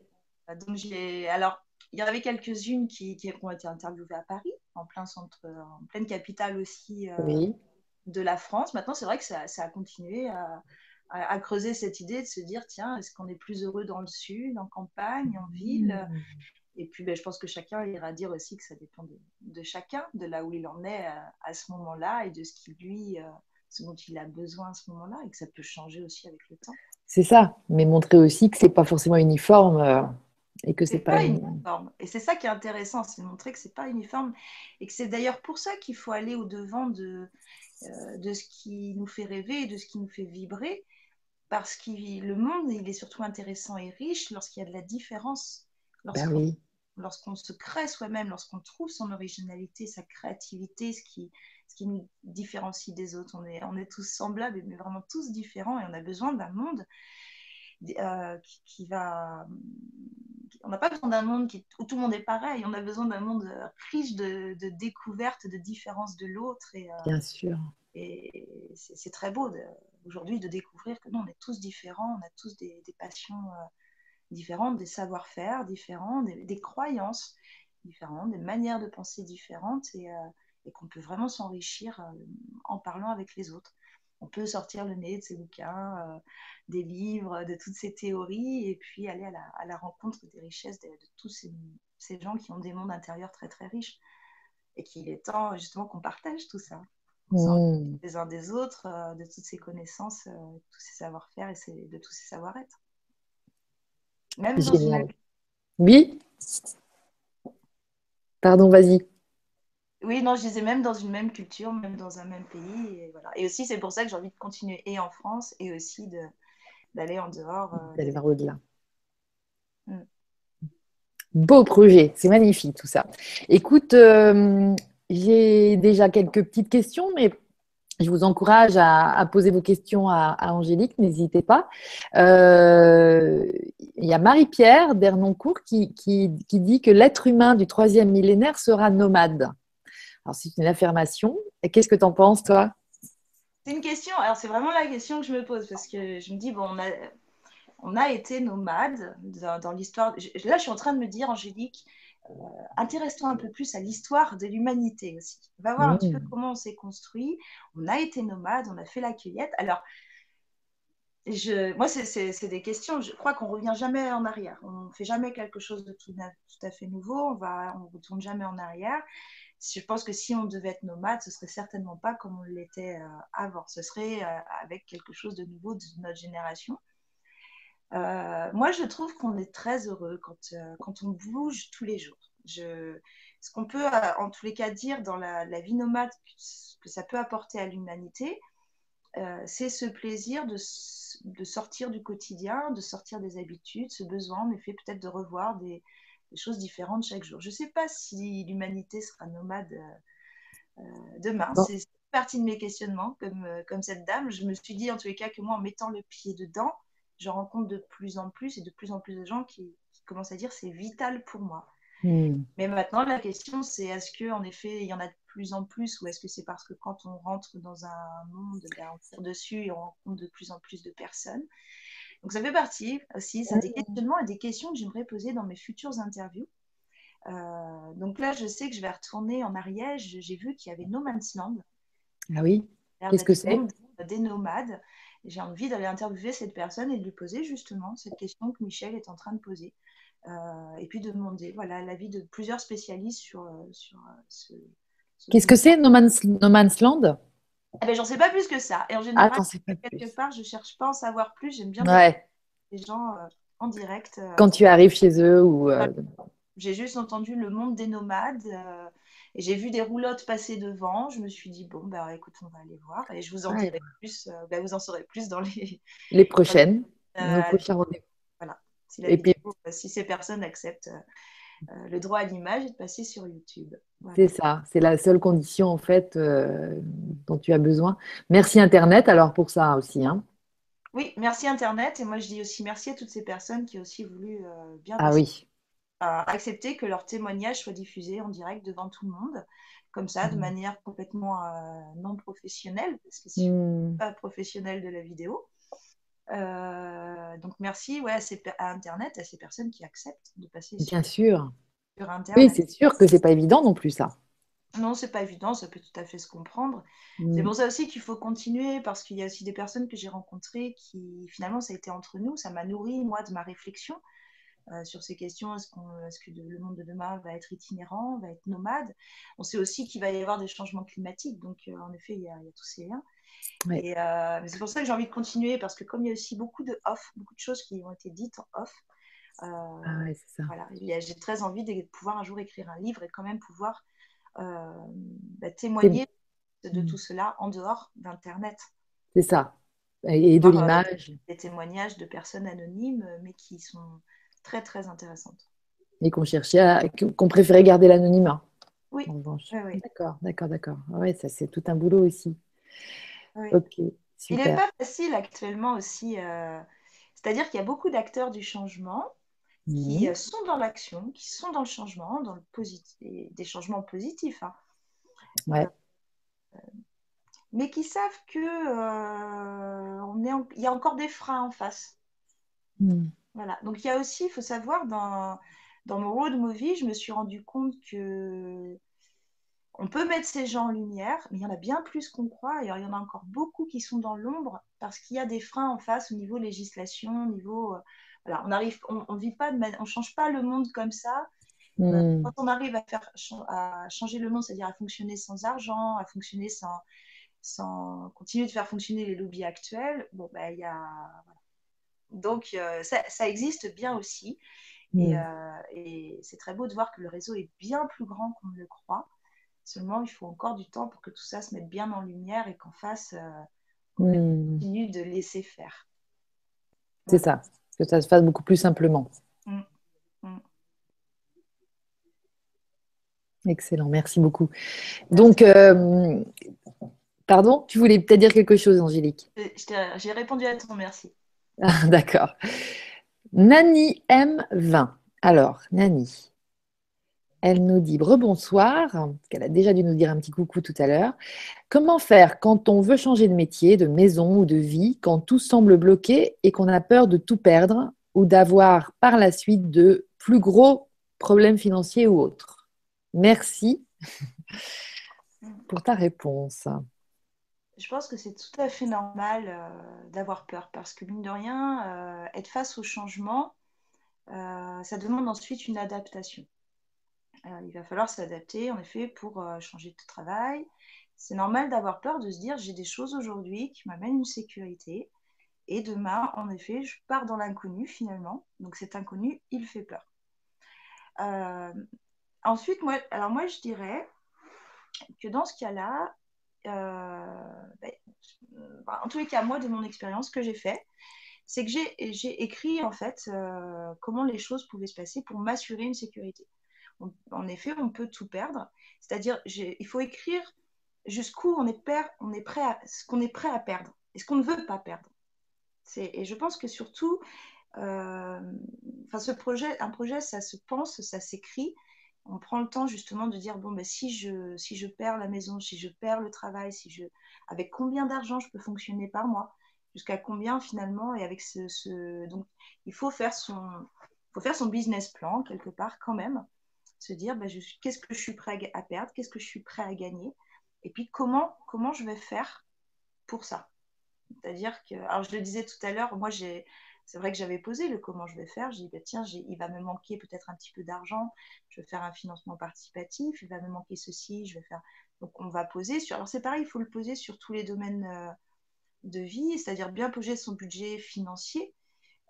Euh, donc j'ai, alors il y en avait quelques-unes qui, qui, ont été interviewées à Paris, en plein centre, en pleine capitale aussi euh, de la France. Maintenant, c'est vrai que ça, a continué à, creuser cette idée de se dire tiens, est-ce qu'on est plus heureux dans le sud, en campagne, en ville? Mmh. Et puis, ben, je pense que chacun ira dire aussi que ça dépend de, chacun, de là où il en est euh, à, ce moment-là et de ce qui lui, euh, ce dont il a besoin à ce moment-là, et que ça peut changer aussi avec le temps. C'est ça, mais montrer aussi que c'est pas forcément uniforme et que c'est pas, uniforme. Et c'est ça qui est intéressant, c'est montrer que c'est pas uniforme et que c'est d'ailleurs pour ça qu'il faut aller au devant de euh, de ce qui nous fait rêver et de ce qui nous fait vibrer, parce que le monde il est surtout intéressant et riche lorsqu'il y a de la différence, ben lorsqu'on se crée soi-même, lorsqu'on trouve son originalité, sa créativité, ce qui ce qui nous différencie des autres. On est, on est tous semblables, mais vraiment tous différents, et on a besoin d'un monde euh, qui, va. On n'a pas besoin d'un monde qui, où tout le monde est pareil. On a besoin d'un monde riche de, de découvertes, de différences de l'autre. Et, euh, Bien sûr. Et c'est très beau aujourd'hui de découvrir que nous, on est tous différents, on a tous des, passions euh, différentes, des savoir-faire différents, des, croyances différentes, des manières de penser différentes et, et qu'on peut vraiment s'enrichir en parlant avec les autres on peut sortir le nez de ces bouquins, euh, des livres, de toutes ces théories, et puis aller à la, rencontre des richesses de, tous ces, gens qui ont des mondes intérieurs très très riches, et qu'il est temps justement qu'on partage tout ça, mmh. les uns des autres, euh, de toutes ces connaissances, euh, tous ces savoir-faire et de tous ces savoir-être. Même dans Oui Pardon, vas-y. Oui, non, je disais même dans une même culture, même dans un même pays. Et, voilà. et aussi, c'est pour ça que j'ai envie de continuer et en France et aussi d'aller en dehors. Euh, d'aller vers au-delà. Mm. Beau projet, c'est magnifique tout ça. Écoute, euh, j'ai déjà quelques petites questions, mais je vous encourage à, poser vos questions à, Angélique, n'hésitez pas. Euh, il y a Marie-Pierre d'Ernoncourt qui, qui, dit que l'être humain du troisième millénaire sera nomade. Alors, c'est une affirmation. Qu'est-ce que tu en penses, toi? C'est une question. Alors, c'est vraiment la question que je me pose parce que je me dis, bon, on a, on a été nomades dans, l'histoire. Là, je suis en train de me dire, Angélique, euh, intéresse-toi un peu plus à l'histoire de l'humanité aussi. Va voir un petit peu mmh. comment on s'est construit. On a été nomades, on a fait la cueillette. Alors, je, moi, c'est des questions. Je crois qu'on revient jamais en arrière. On ne fait jamais quelque chose de tout, tout, à fait nouveau. On ne on retourne jamais en arrière je pense que si on devait être nomade, ce serait certainement pas comme on l'était euh, avant. Ce serait euh, avec quelque chose de nouveau de notre génération. Euh, moi, je trouve qu'on est très heureux quand, quand on bouge tous les jours. Je, ce qu'on peut, en tous les cas, dire dans la, vie nomade que, ça peut apporter à l'humanité, c'est ce plaisir de, de, sortir du quotidien, de sortir des habitudes, ce besoin, en effet, peut-être de revoir des, des choses différentes chaque jour. Je ne sais pas si l'humanité sera nomade euh, euh, demain. C'est partie de mes questionnements, comme, euh, comme cette dame. Je me suis dit en tous les cas que moi, en mettant le pied dedans, je rencontre de plus en plus et de plus en plus de gens qui, commencent à dire c'est vital pour moi. Hmm. Mais maintenant, la question, c'est est-ce qu'en effet, il y en a de plus en plus ou est-ce que c'est parce que quand on rentre dans un monde, ben, on tire dessus et on rencontre de plus en plus de personnes donc ça fait partie aussi, c'est des questionnements et des questions que j'aimerais poser dans mes futures interviews. Euh, donc là, je sais que je vais retourner en Ariège. J'ai vu qu'il y avait No Man's Land. Ah oui Qu'est-ce que c'est? Des nomades. J'ai envie d'aller interviewer cette personne et de lui poser justement cette question que Michel est en train de poser. et puis de demander voilà, l'avis de plusieurs spécialistes sur, sur ce, Qu'est-ce que c'est No Man's, no Man's Land eh ben, J'en sais pas plus que ça. Et en général, quelque part, je cherche pas à en savoir plus. J'aime bien les gens en direct. Quand tu arrives chez eux ou. J'ai juste entendu le monde des nomades. Et j'ai vu des roulottes passer devant. Je me suis dit, bon, bah, écoute, on va aller voir. Et je vous en dirai plus. bah, vous en saurez plus dans les. Les prochaines. prochains rendez-vous. Voilà. Si, et puis... si ces personnes acceptent euh, le droit à l'image et de passer sur YouTube. C'est ça, c'est la seule condition en fait euh, dont tu as besoin. Merci Internet alors pour ça aussi. Hein. Oui, merci Internet et moi je dis aussi merci à toutes ces personnes qui ont aussi voulu euh, bien ah, oui. Accepter que leur témoignage soit diffusé en direct devant tout le monde, comme ça, de mmh. manière complètement non professionnelle, parce que c'est mmh. pas professionnel de la vidéo. Euh, donc merci ouais, à, Internet, à ces personnes qui acceptent de passer Bien sûr. sur Internet. Oui, c'est sûr que c'est pas évident non plus ça. Non, c'est pas évident, ça peut tout à fait se comprendre. C'est mm. pour ça aussi qu'il faut continuer parce qu'il y a aussi des personnes que j'ai rencontrées qui finalement ça a été entre nous, ça m'a nourri moi de ma réflexion euh, sur ces questions. Est-ce, que le monde de demain va être itinérant, va être nomade? On sait aussi qu'il va y avoir des changements climatiques, donc euh, en effet il y, a, il y a tous ces liens. Et euh, c'est pour ça que j'ai envie de continuer parce que comme il y a aussi beaucoup de off, beaucoup de choses qui ont été dites en off, ah Voilà, j'ai très envie de pouvoir un jour écrire un livre et quand même pouvoir bah, témoigner de tout cela en dehors d'Internet. C'est ça. Et, de l'image. des témoignages de personnes anonymes, mais qui sont très très intéressantes. Et qu'on cherchait à, qu'on préférait garder l'anonymat. Oui. D'accord, d'accord, d'accord. Ouais, ça c'est tout un boulot aussi. Ok, Il n'est pas facile actuellement aussi. Euh, c'est-à-dire qu'il y a beaucoup d'acteurs du changement qui euh, sont dans l'action, qui sont dans le changement, dans le positif, des changements positifs. Hein. Ouais. Euh, mais qui savent que on est il y a encore des freins en face. Mmh. Voilà. Donc il y a aussi, il faut savoir, dans, dans mon road movie, je me suis rendu compte que on peut mettre ces gens en lumière, mais il y en a bien plus qu'on croit. Et il y en a encore beaucoup qui sont dans l'ombre parce qu'il y a des freins en face au niveau législation, au niveau. Euh, voilà, on arrive, on, vit pas, de on change pas le monde comme ça. Euh, hmm. Quand on arrive à faire à changer le monde, c'est-à-dire à fonctionner sans argent, à fonctionner sans, sans continuer de faire fonctionner les lobbies actuels, bon ben il y a. Donc euh, ça, ça, existe bien aussi. Et, hmm. et c'est très beau de voir que le réseau est bien plus grand qu'on ne le croit. Seulement, il faut encore du temps pour que tout ça se mette bien en lumière et qu'on fasse, euh, hmm. continue de laisser faire. C'est ça, que ça se fasse beaucoup plus simplement. Hmm. Excellent, merci beaucoup. Donc, euh, pardon, tu voulais peut-être dire quelque chose, Angélique? J'ai répondu à ton merci. D'accord. Nani M20. Alors, Nani, elle nous dit rebonsoir, qu'elle a déjà dû nous dire un petit coucou tout à l'heure. Comment faire quand on veut changer de métier, de maison ou de vie, quand tout semble bloqué et qu'on a peur de tout perdre ou d'avoir par la suite de plus gros problèmes financiers ou autres? Merci pour ta réponse. Je pense que c'est tout à fait normal euh, d'avoir peur parce que, mine de rien, euh, être face au changement, euh, ça demande ensuite une adaptation. Il va falloir s'adapter, en effet, pour changer de travail. C'est normal d'avoir peur de se dire j'ai des choses aujourd'hui qui m'amènent une sécurité. Et demain, en effet, je pars dans l'inconnu finalement. Donc cet inconnu, il fait peur. Ensuite, moi, alors moi, je dirais que dans ce cas-là, ben, en tous les cas, moi, de mon expérience, ce que j'ai fait, c'est que j'ai écrit en fait comment les choses pouvaient se passer pour m'assurer une sécurité en effet, on peut tout perdre. C'est-à-dire, il faut écrire jusqu'où on est, on est prêt à, ce qu'on est prêt à perdre et ce qu'on ne veut pas perdre. Et je pense que surtout, euh, ce projet, un projet, ça se pense, ça s'écrit. On prend le temps justement de dire bon, ben, si, je, si je perds la maison, si je perds le travail, si je, avec combien d'argent je peux fonctionner par mois, jusqu'à combien finalement, et avec ce, donc il faut faire son, faut faire son business plan quelque part quand même se dire bah, qu'est-ce que je suis prêt à perdre, qu'est-ce que je suis prêt à gagner, et puis comment, comment je vais faire pour ça. C'est-à-dire que, alors je le disais tout à l'heure, moi j'ai c'est vrai que j'avais posé le comment je vais faire. J'ai dit, bah, tiens, il va me manquer peut-être un petit peu d'argent, je vais faire un financement participatif, il va me manquer ceci, je vais faire. Donc, on va poser sur. Alors, c'est pareil, il faut le poser sur tous les domaines euh, de vie, c'est-à-dire bien poser son budget financier,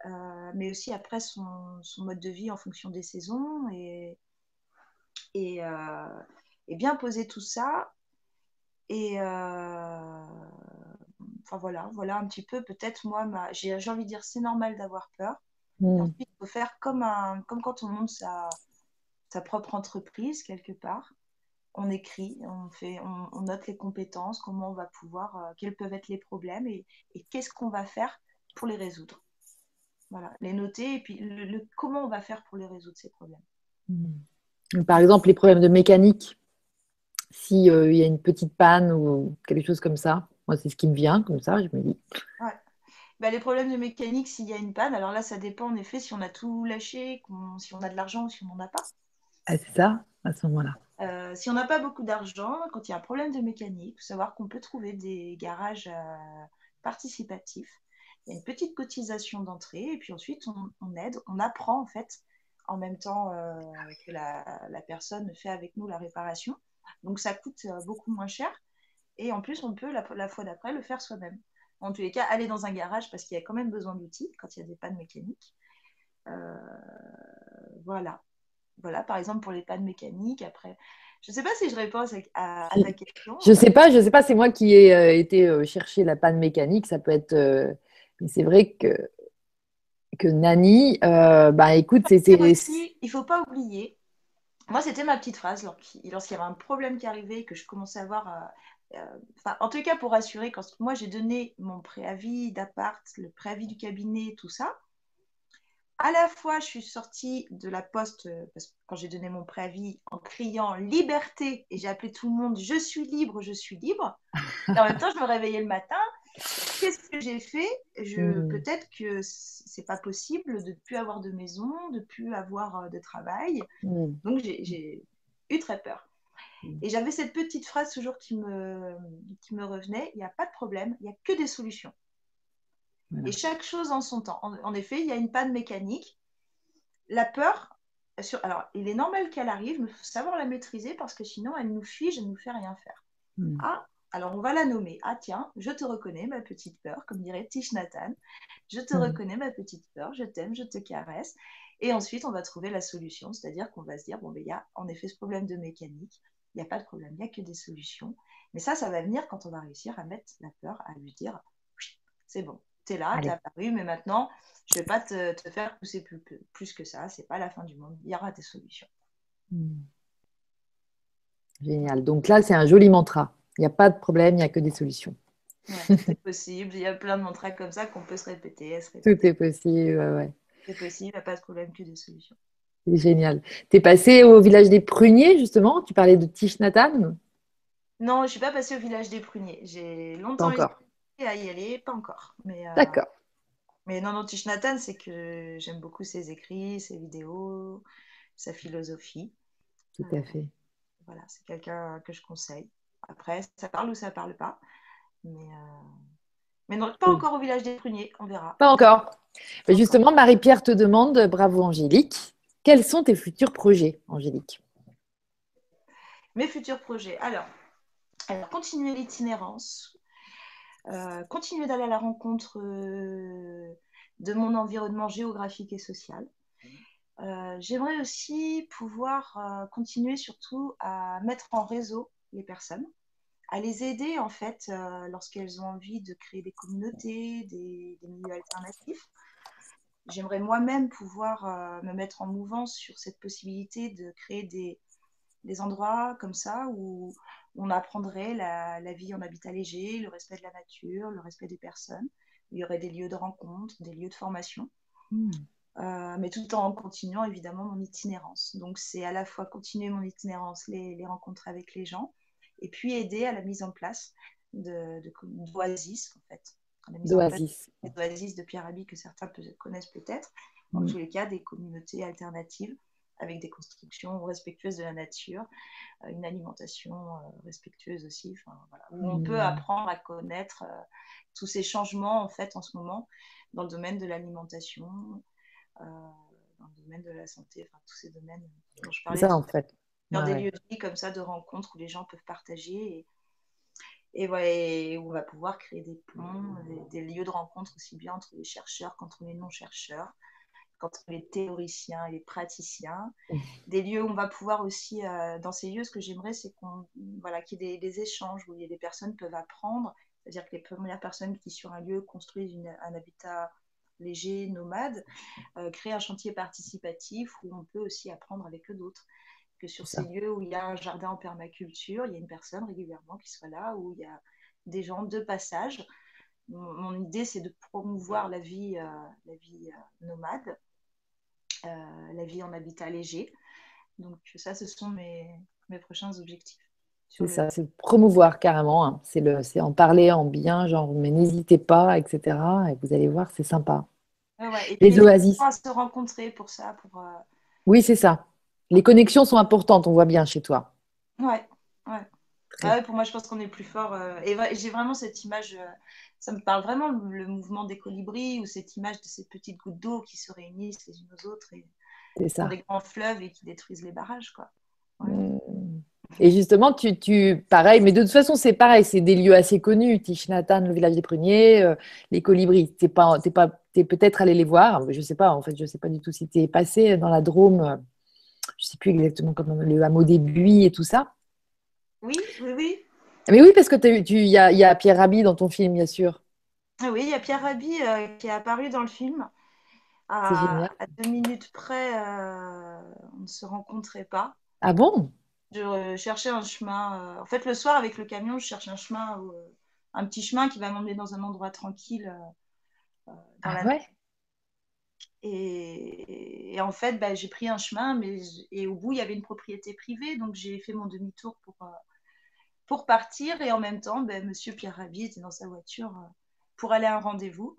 euh, mais aussi après son, mode de vie en fonction des saisons et, et, euh, et bien poser tout ça. Et enfin voilà, voilà un petit peu peut-être moi, j'ai envie de dire c'est normal d'avoir peur. Hmm. Ensuite, il faut faire comme, un, comme quand on monte sa, sa propre entreprise quelque part. On écrit, on, fait, on, note les compétences, comment on va pouvoir, euh, quels peuvent être les problèmes et, qu'est-ce qu'on va faire pour les résoudre. Voilà, les noter et puis le, comment on va faire pour les résoudre ces problèmes. Hmm. Par exemple, les problèmes de mécanique, s'il euh, y a une petite panne ou quelque chose comme ça. Moi, c'est ce qui me vient comme ça, je me dis. Bah, les problèmes de mécanique, s'il y a une panne, alors là, ça dépend en effet si on a tout lâché, si on a de l'argent ou si on n'en a pas. Ah, c'est ça, à ce moment-là. Euh, si on n'a pas beaucoup d'argent, quand il y a un problème de mécanique, il faut savoir qu'on peut trouver des garages euh, participatifs. Il y a une petite cotisation d'entrée et puis ensuite on, aide, on apprend en fait en même temps euh, que la, la, personne fait avec nous la réparation. Donc ça coûte beaucoup moins cher et en plus, on peut la, fois d'après le faire soi-même. En tous les cas, aller dans un garage parce qu'il y a quand même besoin d'outils quand il y a des pannes mécaniques. Euh, voilà. Voilà, par exemple, pour les pannes mécaniques. Après, je ne sais pas si je réponds à, ta question. Je ne sais pas, je sais pas. C'est moi qui ai euh, été euh, chercher la panne mécanique. Ça peut être. mais c'est vrai que que Nani, bah écoute, c'est. Il ne faut pas oublier. Moi, c'était ma petite phrase lorsqu'il y avait un problème qui arrivait, que je commençais à voir euh, en tout cas, pour assurer, quand moi j'ai donné mon préavis d'appart, le préavis du cabinet, tout ça, à la fois je suis sortie de la poste, euh, parce que quand j'ai donné mon préavis, en criant liberté, et j'ai appelé tout le monde je suis libre, je suis libre. Et en même temps, je me réveillais le matin. Qu'est-ce que j'ai fait? Je, hmm. Peut-être que c'est pas possible de plus avoir de maison, de plus avoir euh, de travail. Hmm. Donc j'ai eu très peur. Mm. Et j'avais cette petite phrase toujours qui me, qui me revenait, il n'y a pas de problème, il n'y a que des solutions. Et chaque chose en son temps. En, effet, il y a une panne mécanique. La peur, sur, alors il est normal qu'elle arrive, mais il faut savoir la maîtriser parce que sinon elle nous fige, elle ne nous fait rien faire. Mm. Ah, alors on va la nommer. Ah tiens, je te reconnais ma petite peur, comme dirait Tish Nathan. Je te mm. reconnais ma petite peur, je t'aime, je te caresse. Et ensuite, on va trouver la solution, c'est-à-dire qu'on va se dire, bon, ben, il y a en effet ce problème de mécanique il n'y a pas de problème, il n'y a que des solutions. Mais ça, ça va venir quand on va réussir à mettre la peur, à lui dire c'est bon, tu es là, tu es apparu, mais maintenant, je ne vais pas te, faire pousser plus, plus, que ça, c'est pas la fin du monde, il y aura des solutions. Hmm. Génial. Donc là, c'est un joli mantra. Il n'y a pas de problème, il n'y a que des solutions. c'est possible. Il y a plein de mantras comme ça qu'on peut se répéter. Tout est possible. Ouais, C'est possible, il n'y a pas de problème, que des solutions. C'est génial. Tu es passé au village des pruniers, justement? Tu parlais de Tishnatan Non, je ne suis pas passée au village des pruniers. J'ai longtemps encore. à y aller, pas encore. Euh, D'accord. Mais non, non, Tishnatan, c'est que j'aime beaucoup ses écrits, ses vidéos, sa philosophie. Tout à fait. Voilà, c'est quelqu'un que je conseille. Après, ça parle ou ça parle pas. Mais, euh, mais non, pas encore au village des pruniers, on verra. Pas encore. justement, Marie-Pierre te demande, bravo Angélique, quels sont tes futurs projets, Angélique? Mes futurs projets. Alors, continuer l'itinérance, euh, continuer d'aller à la rencontre euh, de mon environnement géographique et social. Euh, j'aimerais aussi pouvoir continuer surtout à mettre en réseau les personnes, à les aider en fait lorsqu'elles ont envie de créer des communautés, des milieux alternatifs j'aimerais moi-même pouvoir euh, me mettre en mouvance sur cette possibilité de créer des, des endroits comme ça où on apprendrait la, la, vie en habitat léger, le respect de la nature, le respect des personnes. Il y aurait des lieux de rencontre, des lieux de formation, hmm. euh, mais tout en continuant évidemment mon itinérance. Donc c'est à la fois continuer mon itinérance, les, les, rencontres avec les gens, et puis aider à la mise en place de, d'oasis en fait d'Oasis. D'Oasis de Pierre Rabhi que certains connaissent peut-être. Dans mm. tous les cas, des communautés alternatives avec des constructions respectueuses de la nature, une alimentation respectueuse aussi, où on peut mmh. apprendre à connaître tous ces changements en fait en ce moment dans le domaine de l'alimentation, dans le domaine de la santé, enfin tous ces domaines dont je parlais. Ça en fait. Dans des lieux de vie comme ça, de rencontres où les gens peuvent partager et, et, où on va pouvoir créer des ponts, des, lieux de rencontre aussi bien entre les chercheurs qu'entre les non-chercheurs, qu'entre les théoriciens et les praticiens. Mmh. Des lieux où on va pouvoir aussi, euh, dans ces lieux, ce que j'aimerais, c'est qu'on, voilà, qu'il y ait des, échanges où des personnes peuvent apprendre, c'est-à-dire que les premières personnes qui, sur un lieu, construisent un habitat léger, nomade, euh, créent un chantier participatif où on peut aussi apprendre avec d'autres que sur ces lieux où il y a un jardin en permaculture, il y a une personne régulièrement qui soit là, où il y a des gens de passage. Mon, idée, c'est de promouvoir la vie, euh, la vie euh, nomade, euh, la vie en habitat léger. Donc ça, ce sont mes, mes prochains objectifs. C'est ça, c'est promouvoir carrément. Hein. C'est en parler en bien, genre, mais n'hésitez pas, etc. Et vous allez voir, c'est sympa. Les oasis. On se rencontrer pour ça. Pour, Oui, c'est ça. Les connexions sont importantes, on voit bien chez toi. Ouais, ouais. Ah pour moi, je pense qu'on est plus fort. Euh, et j'ai vraiment cette image, euh, ça me parle vraiment le, mouvement des colibris ou cette image de ces petites gouttes d'eau qui se réunissent les unes aux autres et dans des grands fleuves et qui détruisent les barrages, quoi. Mmh. Et justement, tu, tu, pareil, mais de toute façon, c'est pareil, c'est des lieux assez connus. Tichinatan, le village des pruniers, euh, les colibris. Tu es, pas, pas, es peut-être allé les voir. Je sais pas, en fait, je sais pas du tout si tu es passé dans la Drôme je ne sais plus exactement comment, le hameau des buis et tout ça. Oui, oui, oui. Mais oui, parce que il y, a, Pierre Rabhi dans ton film, bien sûr. Ah oui, il y a Pierre Rabhi euh, qui est apparu dans le film. À, à deux minutes près, euh, on ne se rencontrait pas. Ah bon? Je euh, cherchais un chemin. en fait, le soir, avec le camion, je cherche un chemin, un petit chemin qui va m'emmener dans un endroit tranquille. dans ah la ouais? Et, en fait, bah, j'ai pris un chemin, mais et au bout, il y avait une propriété privée, donc j'ai fait mon demi-tour pour, euh, pour partir. Et en même temps, bah, Monsieur Pierre Rabi était dans sa voiture euh, pour aller à un rendez-vous.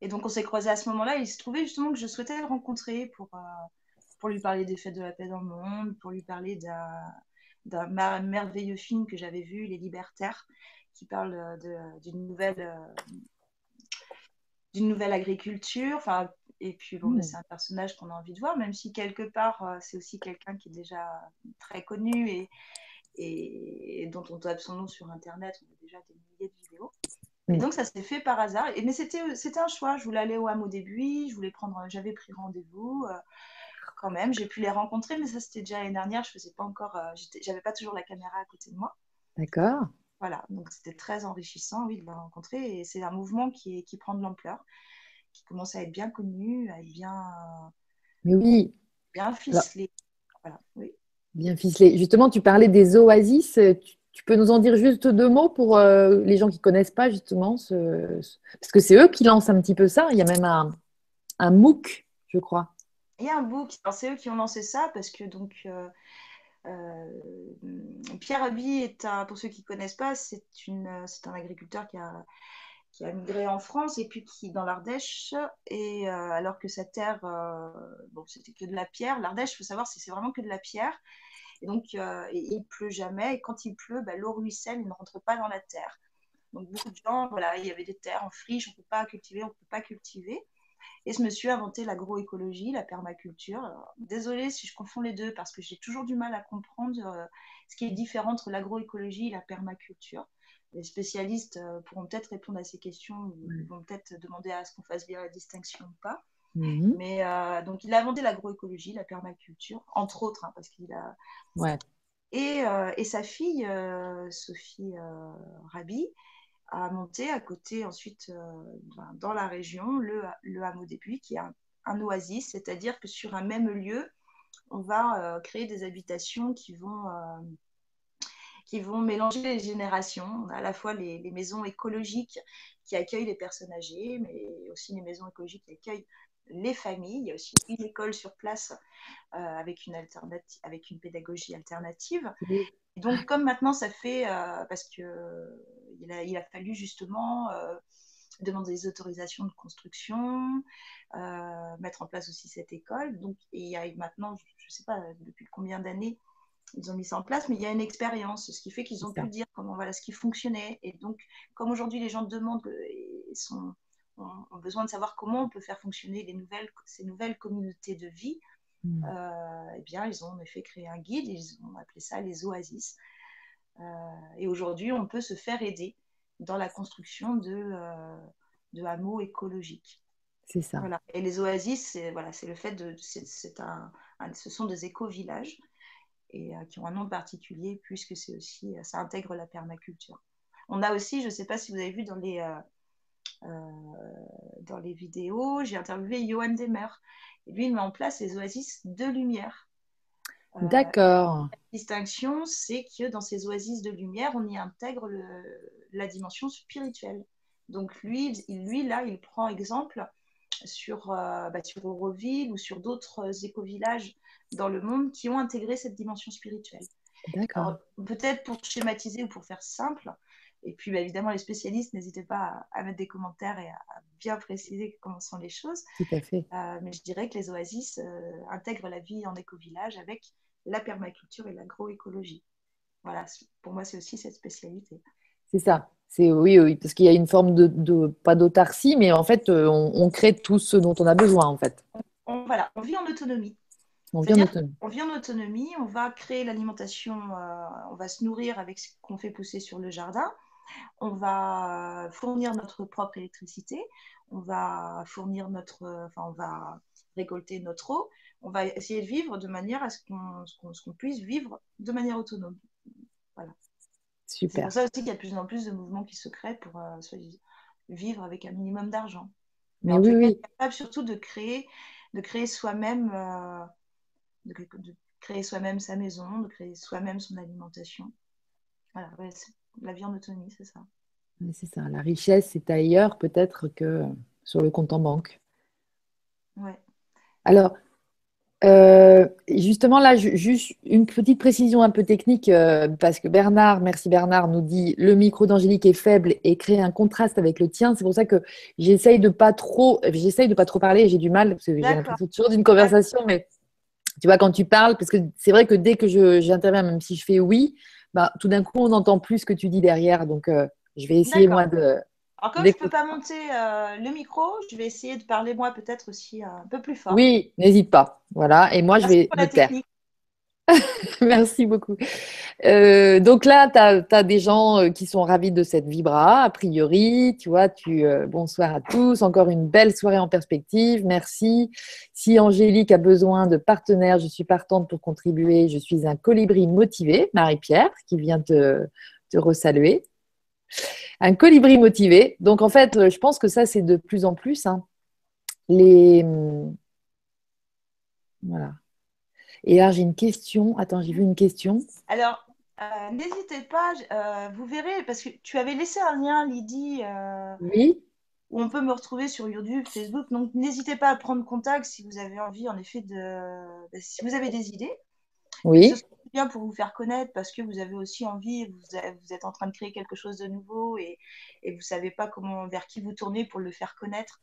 Et donc, on s'est croisés à ce moment-là. Il se trouvait justement que je souhaitais le rencontrer pour, euh, pour lui parler des fêtes de la paix dans le monde, pour lui parler d'un merveilleux film que j'avais vu, Les Libertaires, qui parle d'une nouvelle d'une nouvelle agriculture, enfin et puis, bon, mmh. c'est un personnage qu'on a envie de voir, même si quelque part, euh, c'est aussi quelqu'un qui est déjà très connu et, et, dont on tape son nom sur Internet. On a déjà des milliers de vidéos. Et donc, ça s'est fait par hasard. Et, mais c'était un choix. Je voulais aller au hameau des je voulais prendre, j'avais pris rendez-vous. Euh, quand même, j'ai pu les rencontrer, mais ça, c'était déjà l'année dernière. Je faisais pas encore, euh, j'avais pas toujours la caméra à côté de moi. D'accord. Voilà, donc c'était très enrichissant, oui, de les rencontrer. Et c'est un mouvement qui, qui prend de l'ampleur qui commence à être bien connu, à être bien, Mais oui. bien ficelé. Voilà, oui. Bien ficelé. Justement, tu parlais des oasis. Tu, peux nous en dire juste deux mots pour euh, les gens qui ne connaissent pas justement ce, Parce que c'est eux qui lancent un petit peu ça. Il y a même un, un MOOC, je crois. Il y a un MOOC. C'est eux qui ont lancé ça parce que donc. Euh, euh, Pierre Abi est un, pour ceux qui ne connaissent pas, c'est un agriculteur qui a, qui a migré en France et puis qui dans l'Ardèche et euh, alors que sa terre euh, bon c'était que de la pierre. l'Ardèche il faut savoir c'est vraiment que de la pierre. Et donc euh, il pleut jamais. Et quand il pleut bah, l'eau ruisselle il ne rentre pas dans la terre. Donc beaucoup de gens voilà il y avait des terres en friche on peut pas cultiver on peut pas cultiver. Et ce monsieur a inventé l'agroécologie la permaculture. Désolée si je confonds les deux parce que j'ai toujours du mal à comprendre ce qui est différent entre l'agroécologie et la permaculture les spécialistes euh, pourront peut-être répondre à ces questions, ils vont peut-être demander à ce qu'on fasse bien la distinction ou pas. Mhm. Mais euh, donc, il a inventé l'agroécologie, la permaculture, entre autres, hein, parce qu'il a. Ouais. Et, euh, et, sa fille, Sophie Rabi, a monté à côté, ensuite, ben, dans la région, le, le hameau des Puits, qui est un, un oasis, c'est-à-dire que sur un même lieu, on va créer des habitations qui vont qui vont mélanger les générations. On a à la fois les, maisons écologiques qui accueillent les personnes âgées, mais aussi les maisons écologiques qui accueillent les familles. Il y a aussi une école sur place euh, avec, une alternative, avec une pédagogie alternative. donc, comme maintenant, ça fait, euh, parce qu'il il, a, il a fallu justement euh, demander des autorisations de construction, mettre en place aussi cette école. Donc, il y a maintenant, je ne sais pas depuis combien d'années ils ont mis ça en place, mais il y a une expérience, ce qui fait qu'ils ont pu dire comment voilà ce qui fonctionnait. Et donc, comme aujourd'hui les gens demandent et sont, ont, besoin de savoir comment on peut faire fonctionner les nouvelles, ces nouvelles communautés de vie, hmm. eh bien, ils ont en effet créé un guide, ils ont appelé ça les oasis. Euh, et aujourd'hui, on peut se faire aider dans la construction de, euh, de hameaux écologiques. C'est ça. Voilà. Et les oasis, c'est voilà, le fait de. c'est un, ce sont des éco-villages et euh, qui ont un nom particulier puisque c'est aussi ça intègre la permaculture. On a aussi, je ne sais pas si vous avez vu dans les, dans les vidéos, j'ai interviewé Johan Demer. Et lui, il met en place les oasis de lumière. D'accord. La distinction, c'est que dans ces oasis de lumière, on y intègre la dimension spirituelle. Donc lui, lui, là, il prend exemple sur, euh, bah, sur Auroville ou sur d'autres éco-villages dans le monde qui ont intégré cette dimension spirituelle. D'accord. Peut-être pour schématiser ou pour faire simple, et puis bah, évidemment les spécialistes, n'hésitez pas à, mettre des commentaires et à, bien préciser comment sont les choses. Tout à fait. Euh, mais je dirais que les oasis euh, intègrent la vie en éco-village avec la permaculture et l'agroécologie. Voilà, pour moi, c'est aussi cette spécialité. C'est ça. C'est oui, oui, parce qu'il y a une forme de, pas d'autarcie, mais en fait, euh, on, crée tout ce dont on a besoin, en fait. On, voilà, on vit en autonomie. On vit en autonomie. On vit en autonomie. On va créer l'alimentation. Euh, on va se nourrir avec ce qu'on fait pousser sur le jardin. On va fournir notre propre électricité. On va fournir notre, enfin, on va récolter notre eau on va essayer de vivre de manière à ce qu'on puisse vivre de manière autonome. Voilà. Super. C'est pour ça aussi qu'il y a de plus en plus de mouvements qui se créent pour euh, vivre avec un minimum d'argent. Mais, oui, oui. capable surtout de créer, de créer soi-même, euh, de, créer soi-même sa maison, de créer soi-même son alimentation. Voilà, la vie en autonomie, c'est ça. C'est ça. La richesse, c'est ailleurs peut-être que sur le compte en banque. Ouais. Alors, euh, justement, là, juste une petite précision un peu technique, euh, parce que Bernard, merci Bernard, nous dit le micro d'Angélique est faible et crée un contraste avec le tien. C'est pour ça que j'essaye de pas trop, j'essaye de pas trop parler. J'ai du mal parce que j'ai l'impression toujours d'une conversation, mais tu vois quand tu parles, parce que c'est vrai que dès que j'interviens, même si je fais oui, bah, tout d'un coup on n'entend plus ce que tu dis derrière. Donc, euh, je vais essayer moi de alors, comme je ne peux pas monter euh, le micro, je vais essayer de parler moi peut-être aussi un peu plus fort. Oui, n'hésite pas. Voilà, et moi je vais me taire. Merci beaucoup. Euh, donc là, tu as, des gens euh, qui sont ravis de cette vibra, a priori. Tu vois, tu, bonsoir à tous. Encore une belle soirée en perspective. Merci. Si Angélique a besoin de partenaires, je suis partante pour contribuer. Je suis un colibri motivé, Marie-Pierre, qui vient te, te resaluer un colibri motivé. Donc en fait, euh, je pense que ça, c'est de plus en plus. Hein. Les... Hum, voilà. Et là, j'ai une question. Attends, j'ai vu une question. Alors, euh, n'hésitez pas, euh, vous verrez, parce que tu avais laissé un lien, Lydie. oui. Où on peut me retrouver sur YouTube, Facebook. Donc, n'hésitez pas à prendre contact si vous avez envie, en effet, de. Bah, si vous avez des idées. Oui bien pour vous faire connaître parce que vous avez aussi envie, vous, vous êtes en train de créer quelque chose de nouveau et, et vous ne savez pas comment, vers qui vous tourner pour le faire connaître.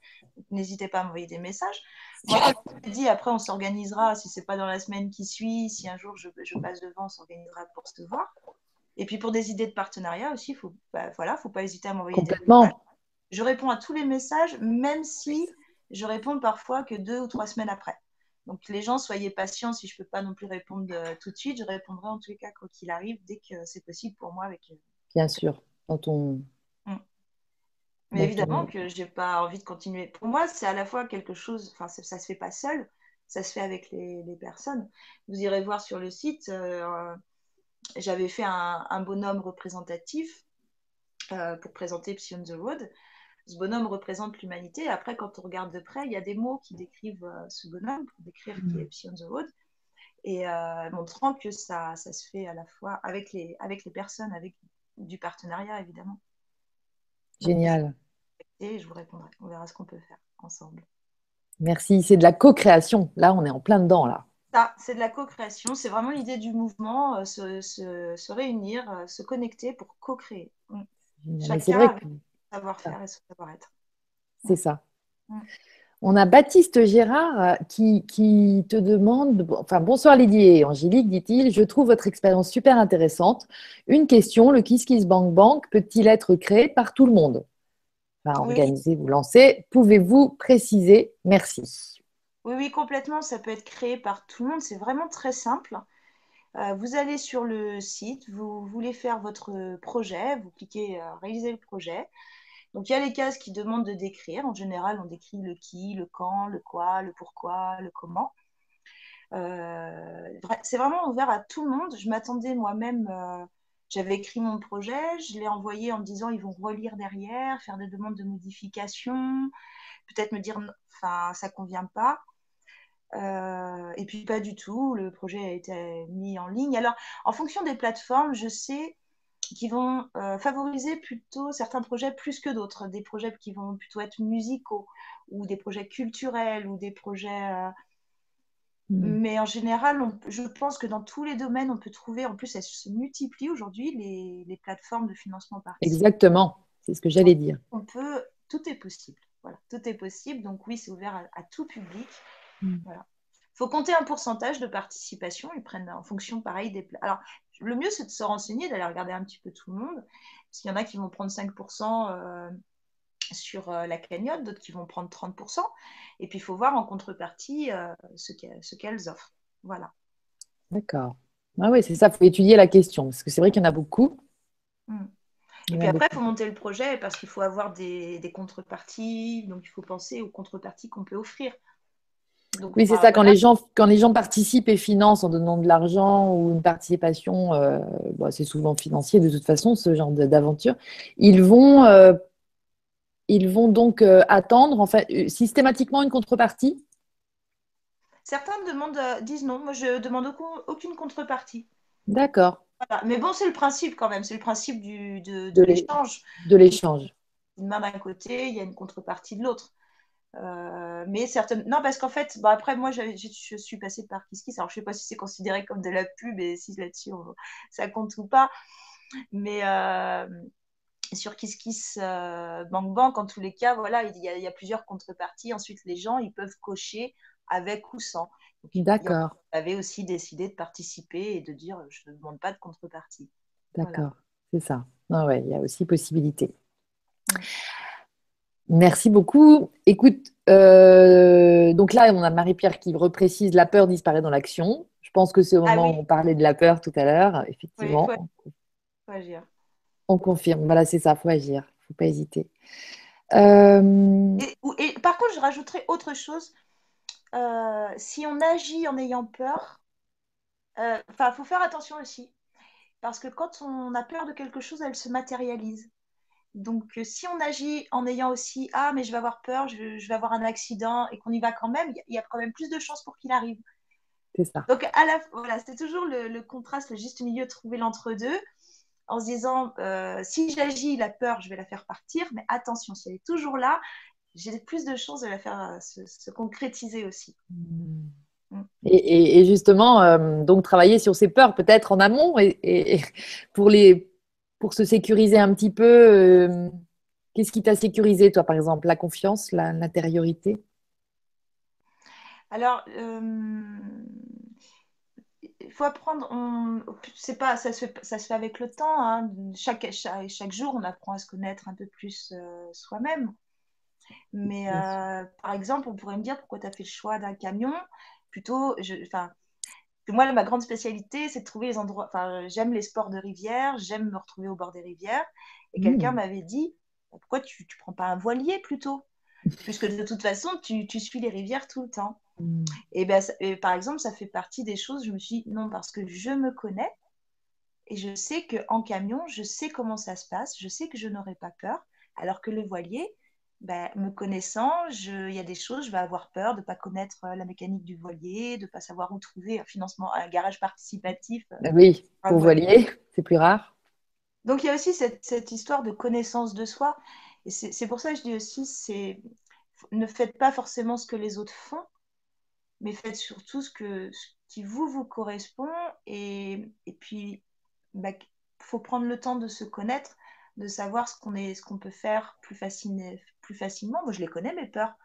N'hésitez pas à m'envoyer des messages. Moi, je dit, après, on s'organisera. Si ce n'est pas dans la semaine qui suit, si un jour je, je passe devant, on s'organisera pour se voir. Et puis pour des idées de partenariat aussi, il bah, voilà, faut pas hésiter à m'envoyer des messages. Je réponds à tous les messages, même si je réponds parfois que deux ou trois semaines après. Donc les gens, soyez patients. Si je ne peux pas non plus répondre euh, tout de suite, je répondrai en tous les cas, quoi qu'il arrive, dès que c'est possible pour moi. Avec... Euh, Bien sûr, dans ton. Mm. Mais évidemment que je n'ai pas envie de continuer. Pour moi, c'est à la fois quelque chose, enfin, ça ne se fait pas seul, ça se fait avec les, personnes. Vous irez voir sur le site, euh, j'avais fait un, bonhomme représentatif pour présenter Psy on the Road ce bonhomme représente l'humanité. Après, quand on regarde de près, il y a des mots qui décrivent euh, ce bonhomme, pour décrire qui est Psy on the Road, et euh, montrant que ça, ça se fait à la fois avec les, avec les personnes, avec du partenariat, évidemment. Génial. Et je vous répondrai. On verra ce qu'on peut faire ensemble. Merci. C'est de la co-création. Là, on est en plein dedans, là. Ça, c'est de la co-création. C'est vraiment l'idée du mouvement, euh, se, se, réunir, se connecter pour co-créer. Mm. C'est vrai que savoir-faire et savoir-être. C'est ça. On a Baptiste Gérard euh, qui, qui, te demande, enfin bonsoir Lydie et Angélique, dit-il, je trouve votre expérience super intéressante. Une question, le Kiss Kiss Bank Bank peut-il être créé par tout le monde? Enfin, Organiser, vous lancer. Pouvez-vous préciser? Merci. Oui, oui, complètement, ça peut être créé par tout le monde, c'est vraiment très simple. Euh, vous allez sur le site, vous voulez faire votre projet, vous cliquez euh, réaliser le projet. Donc il y a les cases qui demandent de décrire. En général, on décrit le qui, le quand, le quoi, le pourquoi, le comment. Euh, c'est vraiment ouvert à tout le monde. Je m'attendais moi-même, euh, j'avais écrit mon projet, je l'ai envoyé en me disant ils vont relire derrière, faire des demandes de modification, peut-être me dire enfin ça convient pas. Euh, et puis pas du tout, le projet a été mis en ligne. Alors en fonction des plateformes, je sais qui vont euh, favoriser plutôt certains projets plus que d'autres, des projets qui vont plutôt être musicaux ou des projets culturels ou des projets... Euh, mm. Mais en général, je pense que dans tous les domaines, on peut trouver, en plus, elles se multiplient aujourd'hui, les, plateformes de financement participatif. Exactement, c'est ce que j'allais dire. On peut, tout est possible. Voilà, tout est possible. Donc oui, c'est ouvert à, tout public. Mm. Voilà faut compter un pourcentage de participation. Ils prennent en fonction, pareil, des. Alors, le mieux, c'est de se renseigner, d'aller regarder un petit peu tout le monde. Parce qu'il y en a qui vont prendre 5% euh, sur euh, la cagnotte, d'autres qui vont prendre 30%. Et puis, il faut voir en contrepartie euh, ce qu'elles offrent. Voilà. D'accord. Ah oui, c'est ça, il faut étudier la question. Parce que c'est vrai qu'il y en a beaucoup. Hmm. Et puis après, il faut monter le projet parce qu'il faut avoir des, des, contreparties. Donc, il faut penser aux contreparties qu'on peut offrir oui, c'est ça. Quand les, gens, quand les gens participent et financent en donnant de l'argent ou une participation, euh, c'est souvent financier de toute façon, ce genre d'aventure, ils vont, euh, ils vont donc euh, attendre en fait, systématiquement une contrepartie? Certains demandent, disent non, moi je demande aucune contrepartie. D'accord. Mais bon, c'est le principe quand même, c'est le principe du, de, de l'échange. De l'échange. Une main d'un côté, il y a une contrepartie de l'autre. Euh, mais certaines. Non, parce qu'en fait, après, moi, je, suis passée par KissKiss. Alors, je ne sais pas si c'est considéré comme de la pub et si là-dessus, ça compte ou pas. Mais euh, sur KissKiss euh, Bank Bank, en tous les cas, voilà, il y, a, il y, a, plusieurs contreparties. Ensuite, les gens, ils peuvent cocher avec ou sans. D'accord. Vous avez aussi décidé de participer et de dire je ne demande pas de contrepartie. D'accord, c'est ça. Non, ouais, il y a aussi possibilité. Merci beaucoup. Écoute, euh, donc là, on a Marie-Pierre qui reprécise la peur disparaît dans l'action. Je pense que c'est au ah moment où on parlait de la peur tout à l'heure, effectivement. Faut, agir. On confirme. Voilà, c'est ça, il faut agir. Il ne faut pas hésiter. Euh, et, par contre, je rajouterais autre chose. Euh, si on agit en ayant peur, il faut faire attention aussi. Parce que quand on a peur de quelque chose, elle se matérialise. Donc, euh, si on agit en ayant aussi Ah, mais je vais avoir peur, je, vais avoir un accident et qu'on y va quand même, il y, a quand même plus de chances pour qu'il arrive. C'est ça. Donc, à la, voilà, c'est toujours le, contraste, le juste milieu, trouver l'entre-deux en se disant euh, si j'agis, la peur, je vais la faire partir, mais attention, si elle est toujours là, j'ai plus de chances de la faire euh, se, concrétiser aussi. Mmh. Mmh. Et, justement, donc travailler sur ces peurs peut-être en amont et pour les pour se sécuriser un petit peu, euh, qu'est-ce qui t'a sécurisé, toi, par exemple La confiance, l'intériorité? Alors, euh, il faut apprendre, on, c'est pas, ça se, fait, ça se fait avec le temps. Hein. Chaque, chaque, jour, on apprend à se connaître un peu plus euh, soi-même. Mais par exemple, on pourrait me dire pourquoi tu as fait le choix d'un camion? Plutôt, moi, ma grande spécialité, c'est de trouver les endroits. Enfin, j'aime les sports de rivière, j'aime me retrouver au bord des rivières. Et quelqu'un mmh. m'avait dit bah, pourquoi tu ne prends pas un voilier plutôt? Puisque de toute façon, tu, suis les rivières tout le temps. Mmh. Et, ben, par exemple, ça fait partie des choses. Je me suis dit non, parce que je me connais et je sais qu'en camion, je sais comment ça se passe, je sais que je n'aurai pas peur. Alors que le voilier, ben, me connaissant, il y a des choses, je vais avoir peur de ne pas connaître euh, la mécanique du voilier, de ne pas savoir où trouver un financement, un garage participatif. Euh, ben oui, pour voilier, c'est plus rare. Donc il y a aussi cette, histoire de connaissance de soi. Et c'est pour ça que je dis aussi, c'est ne faites pas forcément ce que les autres font, mais faites surtout ce, que, qui vous, vous correspond. Et, et puis, il ben, faut prendre le temps de se connaître, de savoir ce qu'on ce qu'on peut faire plus facilement plus facilement. Moi, je les connais, mes peurs.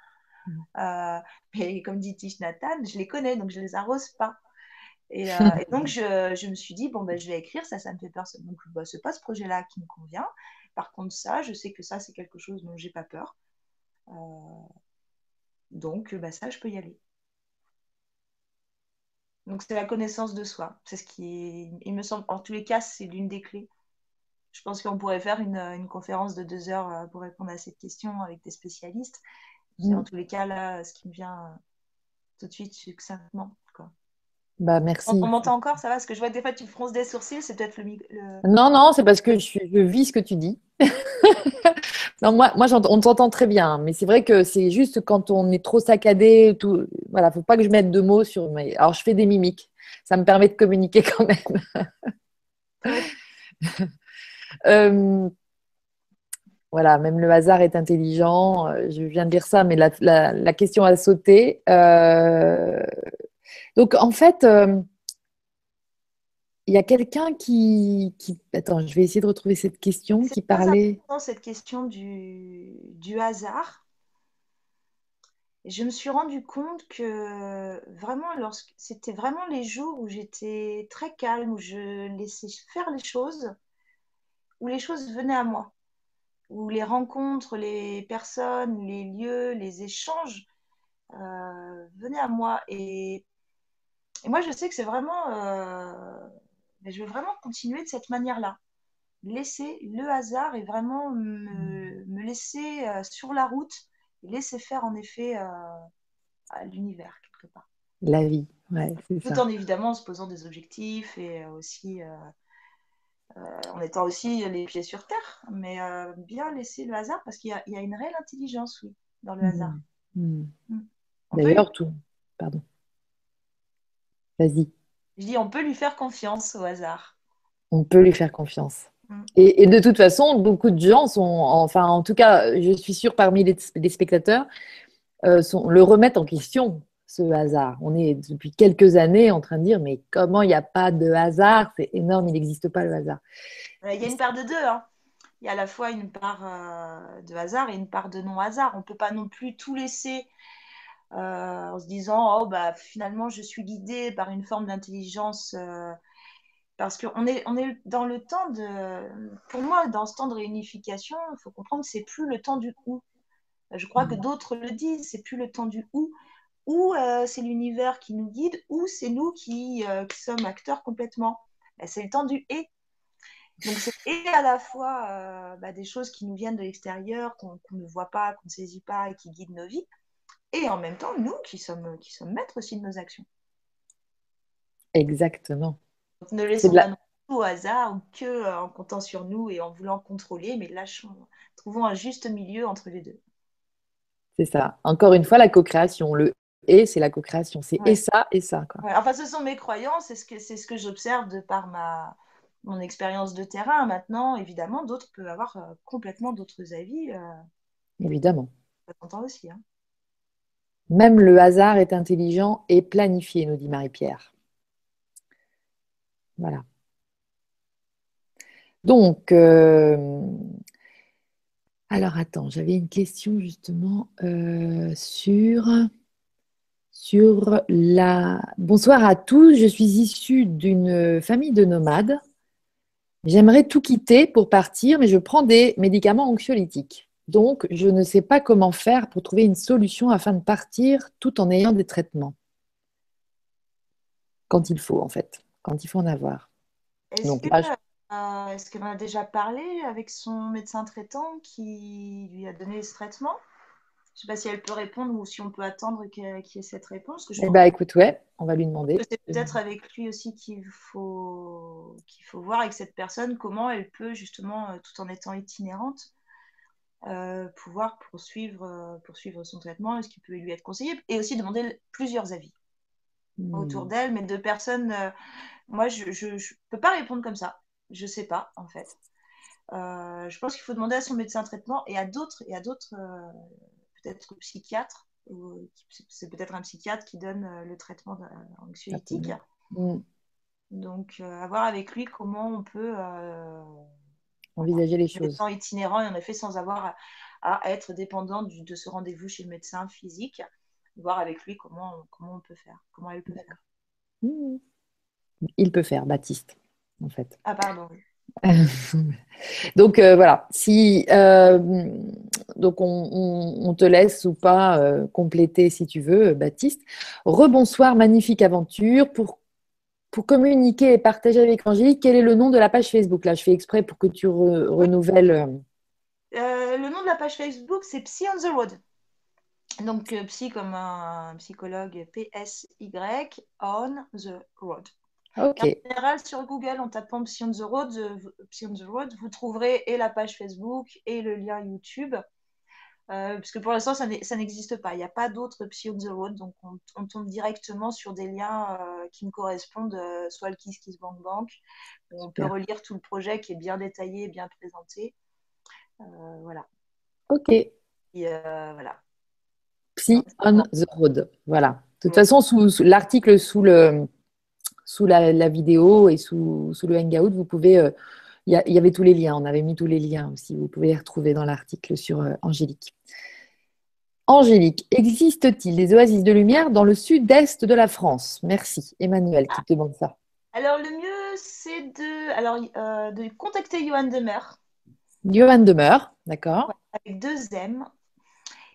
Mm. Euh, mais comme dit Tish Nathan, je les connais, donc je les arrose pas. Et, euh, donc, je, me suis dit, bon, ben, je vais écrire, ça, ça me fait peur. Donc, bah, ce n'est pas ce projet-là qui me convient. Par contre, ça, je sais que ça, c'est quelque chose dont j'ai pas peur. donc, bah, ça, je peux y aller. Donc, c'est la connaissance de soi. C'est ce qui il me semble, en tous les cas, c'est l'une des clés. Je pense qu'on pourrait faire une, conférence de deux heures euh, pour répondre à cette question avec des spécialistes. Mm. En tous les cas, là, ce qui me vient euh, tout de suite succinctement. Quoi. Bah, merci. On, m'entend encore, ça va? Parce que je vois que des fois, tu fronces des sourcils, c'est peut-être le, Non, non, c'est parce que je, je, vis ce que tu dis. non, moi, moi on t'entend très bien, mais c'est vrai que c'est juste quand on est trop saccadé, tout. Voilà, faut pas que je mette de mots sur mes. Alors, je fais des mimiques. Ça me permet de communiquer quand même. Euh, voilà, même le hasard est intelligent. Euh, je viens de dire ça, mais la, question a sauté. Euh, donc, en fait, il y a quelqu'un qui, Attends, je vais essayer de retrouver cette question qui parlait. cette question du, du hasard. Je me suis rendu compte que vraiment, c'était vraiment les jours où j'étais très calme, où je laissais faire les choses, où les choses venaient à moi, où les rencontres, les personnes, les lieux, les échanges euh, venaient à moi. Et, moi, je sais que c'est vraiment, euh, je veux vraiment continuer de cette manière-là. Laisser le hasard et vraiment me, laisser euh, sur la route et laisser faire en effet à l'univers quelque part. La vie, ouais, Tout en évidemment se posant des objectifs et aussi en étant aussi les pieds sur terre, mais euh, bien laisser le hasard parce qu'il y, a une réelle intelligence, oui, dans le mmh. hasard. Mmh. Mmh. D'ailleurs, tout. Pardon. Vas-y. Je dis, on peut lui faire confiance au hasard. On peut lui faire confiance. Et, de toute façon, beaucoup de gens sont, enfin, en tout cas, je suis sûre parmi les, spectateurs, euh, sont, le remettent en question ce hasard. On est depuis quelques années en train de dire, mais comment il n'y a pas de hasard? C'est énorme, il n'existe pas le hasard. Il y a une part de deux. Hein. Il y a à la fois une part euh, de hasard et une part de non-hasard. On ne peut pas non plus tout laisser euh, en se disant, oh, bah, finalement, je suis guidée par une forme d'intelligence. Euh, parce qu'on est, on est dans le temps de. Pour moi, dans ce temps de réunification, il faut comprendre que c'est plus le temps du où. Je crois que mmh. d'autres le disent, c'est plus le temps du où ou euh, c'est l'univers qui nous guide, ou c'est nous qui, euh, sommes acteurs complètement. Ben, c'est le temps du et. Donc c'est et à la fois euh, bah, des choses qui nous viennent de l'extérieur, qu'on ne voit pas, qu'on ne saisit pas et qui guident nos vies, et en même temps nous qui sommes, qui sommes maîtres aussi de nos actions. Exactement. Donc, ne laissons pas tout au hasard ou que en comptant sur nous et en voulant contrôler, mais lâchons, trouvons un juste milieu entre les deux. C'est ça. Encore une fois, la co-création. Le et c'est la co-création. C'est et ça et ça. Quoi. Enfin, ce sont mes croyances, c'est ce que, ce que j'observe de par ma, mon expérience de terrain. Maintenant, évidemment, d'autres peuvent avoir euh, complètement d'autres avis. Euh, évidemment. Ça s'entend aussi. Hein. Même le hasard est intelligent et planifié, nous dit Marie-Pierre. Voilà. Donc, euh, alors attends, j'avais une question justement sur sur la... Bonsoir à tous, je suis issue d'une famille de nomades. J'aimerais tout quitter pour partir, mais je prends des médicaments anxiolytiques. Donc, je ne sais pas comment faire pour trouver une solution afin de partir tout en ayant des traitements. Quand il faut, en fait, quand il faut en avoir. Est-ce Donc, euh, qu'elle en a déjà parlé avec son médecin traitant qui lui a donné ce traitement? Je ne sais pas si elle peut répondre ou si on peut attendre qu'il y ait cette réponse. eh bien, écoute, ouais, on va lui demander. C'est peut-être avec lui aussi qu'il faut, qu'il faut voir avec cette personne comment elle peut, justement, euh, tout en étant itinérante, euh, pouvoir poursuivre, euh, poursuivre son traitement, ce qui peut lui être conseillé, et aussi demander plusieurs avis hmm. autour d'elle, mais de personnes. moi, je ne peux pas répondre comme ça. Je ne sais pas, en fait. je pense qu'il faut demander à son médecin traitement et à d'autres et à d'autres peut-être psychiatre, c'est peut-être un psychiatre qui donne euh, le traitement anxiolytique. Mm. Donc, euh, à voir avec lui comment on peut euh, envisager les choses. En itinérant et en effet sans avoir à être dépendant de ce rendez-vous chez le médecin physique, voir avec lui comment, comment on peut faire, comment elle peut faire. Mmh. Il peut faire, Baptiste, en fait. Ah, pardon. donc euh, voilà, si euh, donc on, te laisse ou pas euh, compléter si tu veux, Baptiste. Rebonsoir, magnifique aventure. Pour, pour communiquer et partager avec Angélique, quel est le nom de la page Facebook? Là, je fais exprès pour que tu renouvelles. le nom de la page Facebook, c'est Psy on the Road. Donc, psy comme un psychologue, P-S-Y, on the road. En général, sur Google, en tapant Psy on the Road, Psy on the Road, vous trouverez et la page Facebook et le lien YouTube. Euh, parce que pour l'instant, ça n'existe pas. Il n'y a pas d'autres Psy on the Road. Donc, on, tombe directement sur des liens euh, qui me correspondent, euh, soit le Kiss Kiss Bank Bank. on peut relire tout le projet qui est bien détaillé, bien présenté. voilà. Ok. Et, voilà. Psy on the Road. Voilà. De toute façon, sous l'article sous le sous la, vidéo et sous, le Hangout, vous pouvez. Euh, il y, avait tous les liens, on avait mis tous les liens aussi. Vous pouvez les retrouver dans l'article sur euh, Angélique. Angélique, existe-t-il des oasis de lumière dans le sud-est de la France? Merci. Emmanuel qui te demande ça. Alors, le mieux, c'est de, alors, euh, de contacter Johan Demer. Johan Demer, d'accord. avec deux M.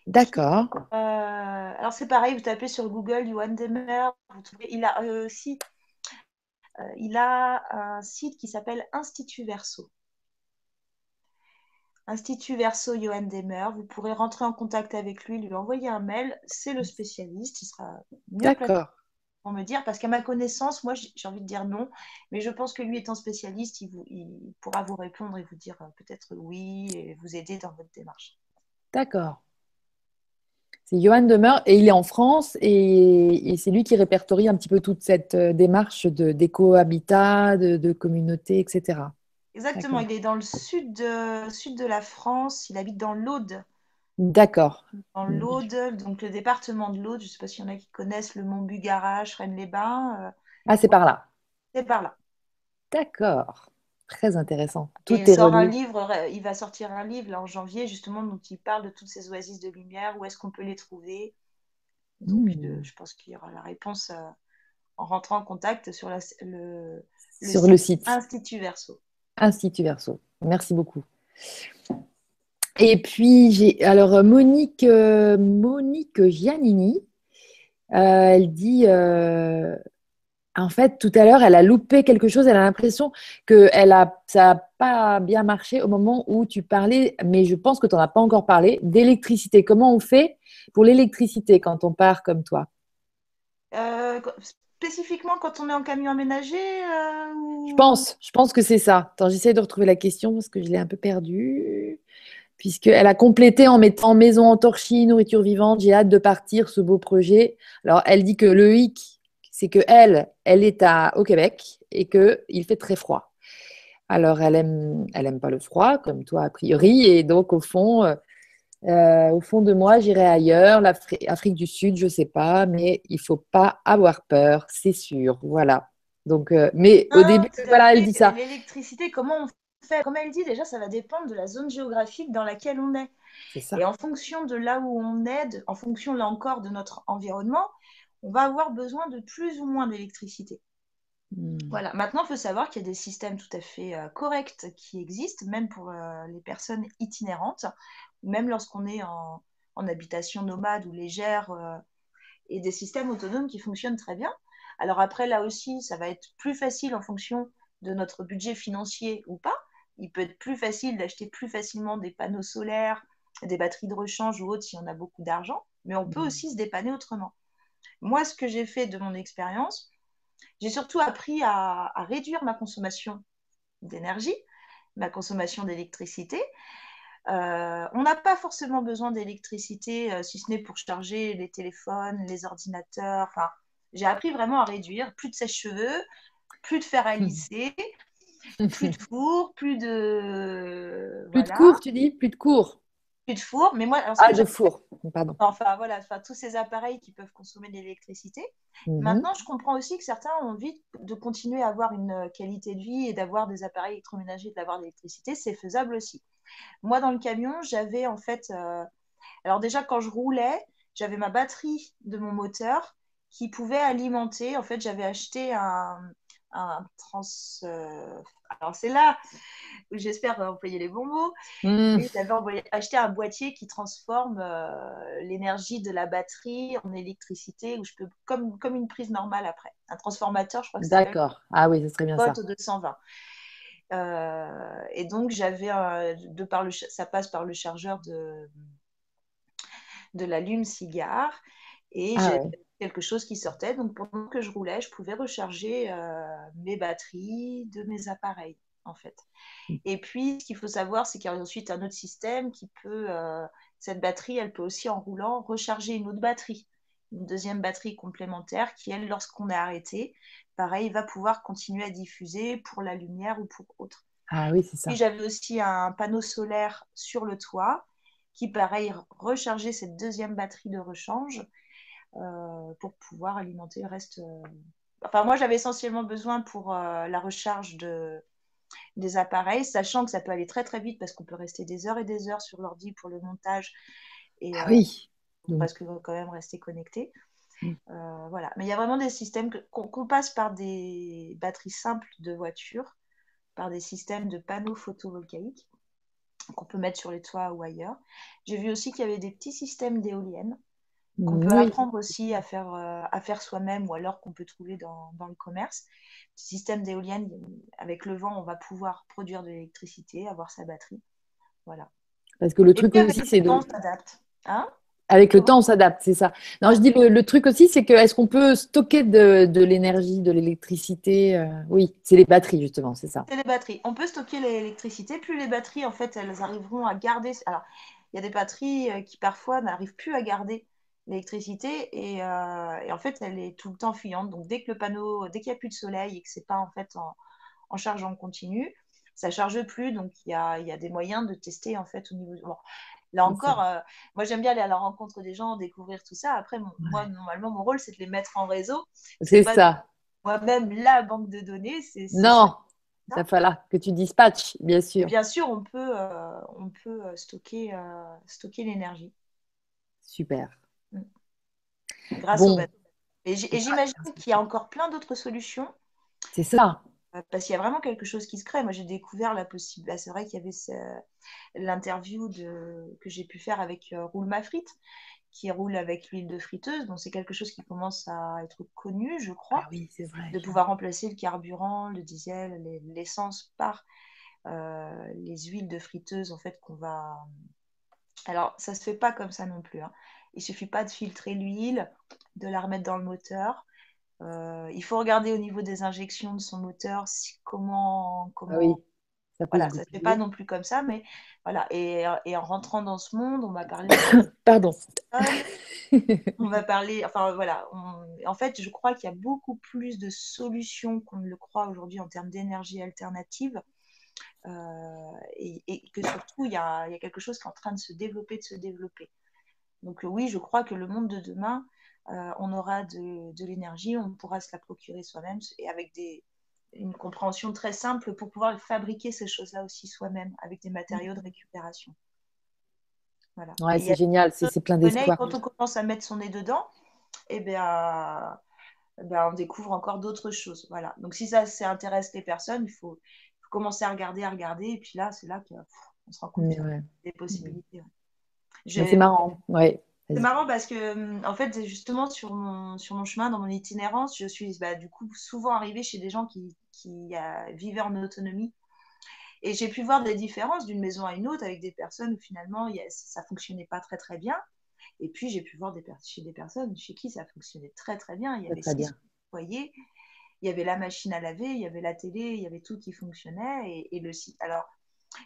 D'accord. alors, c'est pareil, vous tapez sur Google Johan Demer. Vous trouvez, il a aussi il a un site qui s'appelle Institut Verso. Institut Verso Johan Demer. Vous pourrez rentrer en contact avec lui, lui envoyer un mail. C'est le spécialiste. Il sera mieux pour me dire. Parce qu'à ma connaissance, moi, j'ai envie de dire non. Mais je pense que lui étant spécialiste, il, il pourra vous répondre et vous dire euh, peut-être oui et vous aider dans votre démarche. D'accord. C'est Johan Demer et il est en France et, c'est lui qui répertorie un petit peu toute cette euh, démarche d'éco-habitat, de, communauté, etc. Exactement, il est dans le sud de, sud de la France, il habite dans l'Aude. D'accord. Dans l'Aude, donc le département de l'Aude, je ne sais pas s'il y en a qui connaissent le Mont Bugarach, Rennes-les-Bains. Euh, ah, c'est par là. C'est par là. D'accord. Très intéressant. Tout il, sort un livre, il va sortir un livre là, en janvier, justement, dont il parle de toutes ces oasis de lumière, où est-ce qu'on peut les trouver. Donc, mmh. je pense qu'il y aura la réponse euh, en rentrant en contact sur, le, sur le site Institut Verso. Institut Verso. Merci beaucoup. Et puis, j'ai alors Monique, euh, Monique Giannini, euh, elle dit en fait, tout à l'heure, elle a loupé quelque chose. Elle a l'impression que elle a, ça n'a pas bien marché au moment où tu parlais, mais je pense que tu n'en as pas encore parlé, d'électricité. Comment on fait pour l'électricité quand on part comme toi? Euh, Spécifiquement quand on est en camion aménagé euh, Je pense, je pense que c'est ça. J'essaie de retrouver la question parce que je l'ai un peu perdue. Puisqu'elle a complété en mettant maison en torchis, nourriture vivante, j'ai hâte de partir, ce beau projet. Alors, elle dit que le hic, c'est que elle, elle est à, au Québec et qu'il fait très froid. Alors, elle aime, elle aime pas le froid, comme toi a priori, et donc au fond, euh, euh, au fond de moi, j'irai ailleurs, l'Afrique du Sud, je sais pas, mais il faut pas avoir peur, c'est sûr. Voilà. Donc, euh, mais au début, voilà, elle dit ça. L'électricité, comment on fait? Comme elle dit, déjà, ça va dépendre de la zone géographique dans laquelle on est. Ça. Et en fonction de là où on est, en fonction là encore de notre environnement, on va avoir besoin de plus ou moins d'électricité. Hmm. Voilà. Maintenant, il faut savoir qu'il y a des systèmes tout à fait euh, corrects qui existent, même pour euh, les personnes itinérantes, même lorsqu'on est en, habitation nomade ou légère, euh, et des systèmes autonomes qui fonctionnent très bien. Alors après, là aussi, ça va être plus facile en fonction de notre budget financier ou pas. Il peut être plus facile d'acheter plus facilement des panneaux solaires, des batteries de rechange ou autres si on a beaucoup d'argent, mais on peut hmm. aussi se dépanner autrement. Moi, ce que j'ai fait de mon expérience, j'ai surtout appris à, réduire ma consommation d'énergie, ma consommation d'électricité. Euh, on n'a pas forcément besoin d'électricité, euh, si ce n'est pour charger les téléphones, les ordinateurs. Enfin, j'ai appris vraiment à réduire. Plus de sèche-cheveux, plus de fer à lisser, plus de four, plus de. Plus de cours, tu dis Plus de cours de four. Mais moi, ah, de four, pardon. Enfin, voilà, enfin, tous ces appareils qui peuvent consommer de l'électricité. Mhm. Maintenant, je comprends aussi que certains ont envie de continuer à avoir une qualité de vie et d'avoir des appareils électroménagers, d'avoir de l'électricité. C'est faisable aussi. Moi, dans le camion, j'avais en fait. Alors, déjà, quand je roulais, j'avais ma batterie de mon moteur qui pouvait alimenter. En fait, j'avais acheté un, un trans. Euh, alors, c'est là où j'espère employer les bons mots. Mmh. J'avais acheté un boîtier qui transforme euh, l'énergie de la batterie en électricité, où je peux, comme, comme une prise normale après. Un transformateur, je crois que c'est. D'accord. Ah oui, ce serait bien ça. 220. Euh, et donc, j'avais, de par le, ça passe par le chargeur de, de l'allume-cigare. Et ah j'ai quelque chose qui sortait. Donc, pendant que je roulais, je pouvais recharger euh, mes batteries de mes appareils, en fait. Mm. Et puis, ce qu'il faut savoir, c'est qu'il y a ensuite un autre système qui peut, euh, cette batterie, elle peut aussi, en roulant, recharger une autre batterie, une deuxième batterie complémentaire qui, elle, lorsqu'on est arrêté, pareil, va pouvoir continuer à diffuser pour la lumière ou pour autre. Ah oui, c'est ça. Et j'avais aussi un panneau solaire sur le toit qui, pareil, rechargeait cette deuxième batterie de rechange pour pouvoir alimenter le reste. Euh. Enfin, moi, j'avais essentiellement besoin pour euh, la recharge de, des appareils, sachant que ça peut aller très très vite parce qu'on peut rester des heures et des heures sur l'ordi pour le montage. Et, ah oui. Parce que quand même rester connecté. Mm. voilà. Mais il y a vraiment des systèmes qu'on passe par des batteries simples de voitures, par des systèmes de panneaux photovoltaïques qu'on peut mettre sur les toits ou ailleurs. J'ai vu aussi qu'il y avait des petits systèmes d'éoliennes qu'on peut apprendre aussi à faire, euh, à faire soi-même ou alors qu'on peut trouver dans, dans le commerce. Système d'éolienne, avec le vent, on va pouvoir produire de l'électricité, avoir sa batterie. Voilà. Parce que le truc aussi, c'est de. s'adapte. Hein? Avec le temps, on s'adapte, c'est ça. Non, je dis le, truc aussi, c'est que est-ce qu'on peut stocker de, de l'énergie, de l'électricité euh, Oui, c'est les batteries justement, c'est ça. C'est les batteries. On peut stocker l'électricité. Plus les batteries, en fait, elles arriveront à garder. Alors, il y a des batteries euh, qui parfois n'arrivent plus à garder l'électricité euh, et, en fait elle est tout le temps fuyante. Donc dès que le panneau, dès qu'il n'y a plus de soleil et que c'est pas en fait en, charge en continu, ça charge plus. Donc il y a, des moyens de tester en fait au niveau. là encore, euh, moi j'aime bien aller à la rencontre des gens, découvrir tout ça. Après, moi normalement mon rôle c'est de les mettre en réseau. C'est ça. Moi-même la banque de données, c'est. Non. Ça falloir que tu dispatches, bien sûr. bien sûr, on peut, euh, on peut stocker, stocker l'énergie. Super. Grâce au Et j'imagine qu'il y a encore plein d'autres solutions. C'est ça. Euh, parce qu'il y a vraiment quelque chose qui se crée. Moi, j'ai découvert la possibilité. Bah, c'est vrai qu'il y avait l'interview que j'ai pu faire avec euh, Roule ma frite, qui roule avec l'huile de friteuse. Donc, c'est quelque chose qui commence à être connu, je crois. Ah oui, c'est vrai. De pouvoir remplacer le carburant, le diesel, l'essence par euh, les huiles de friteuse, en fait, qu'on va. Alors, ça se fait pas comme ça non plus. Hein. Il suffit pas de filtrer l'huile, de la remettre dans le moteur. Euh, il faut regarder au niveau des injections de son moteur comment. comment... Ah oui. Ça voilà, ça ne se fait pas non plus comme ça, mais voilà. Et, et en rentrant dans ce monde, on va parler. Pardon. on va parler. Enfin voilà. en fait, je crois qu'il y a beaucoup plus de solutions qu'on ne le croit aujourd'hui en termes d'énergie alternative. Euh, et, et, que surtout, il y, a, il y, a, quelque chose qui est en train de se développer, de se développer. Donc oui, je crois que le monde de demain, euh, on aura de, l'énergie, on pourra se la procurer soi-même et avec des, une compréhension très simple pour pouvoir fabriquer ces choses-là aussi soi-même avec des matériaux de récupération. Voilà. Ouais, c'est génial, c'est plein d'espoir. Quand on commence à mettre son nez dedans, eh bien, eh bien on découvre encore d'autres choses. Voilà. Donc si ça, ça intéresse les personnes, il faut, commencer à regarder, à regarder, et puis là, c'est là qu'on se rend compte des possibilités. C'est marrant, ouais. C'est marrant parce que, en fait, justement, sur mon, sur mon chemin, dans mon itinérance, je suis bah, du coup souvent arrivée chez des gens qui, qui euh, vivaient en autonomie. Et j'ai pu voir des différences d'une maison à une autre avec des personnes où finalement y a, ça fonctionnait pas très très bien. Et puis j'ai pu voir des chez des personnes chez qui ça fonctionnait très très bien. Il y avait six foyers, il y avait la machine à laver, il y avait la télé, il y avait tout qui fonctionnait. Et, et le site. Alors,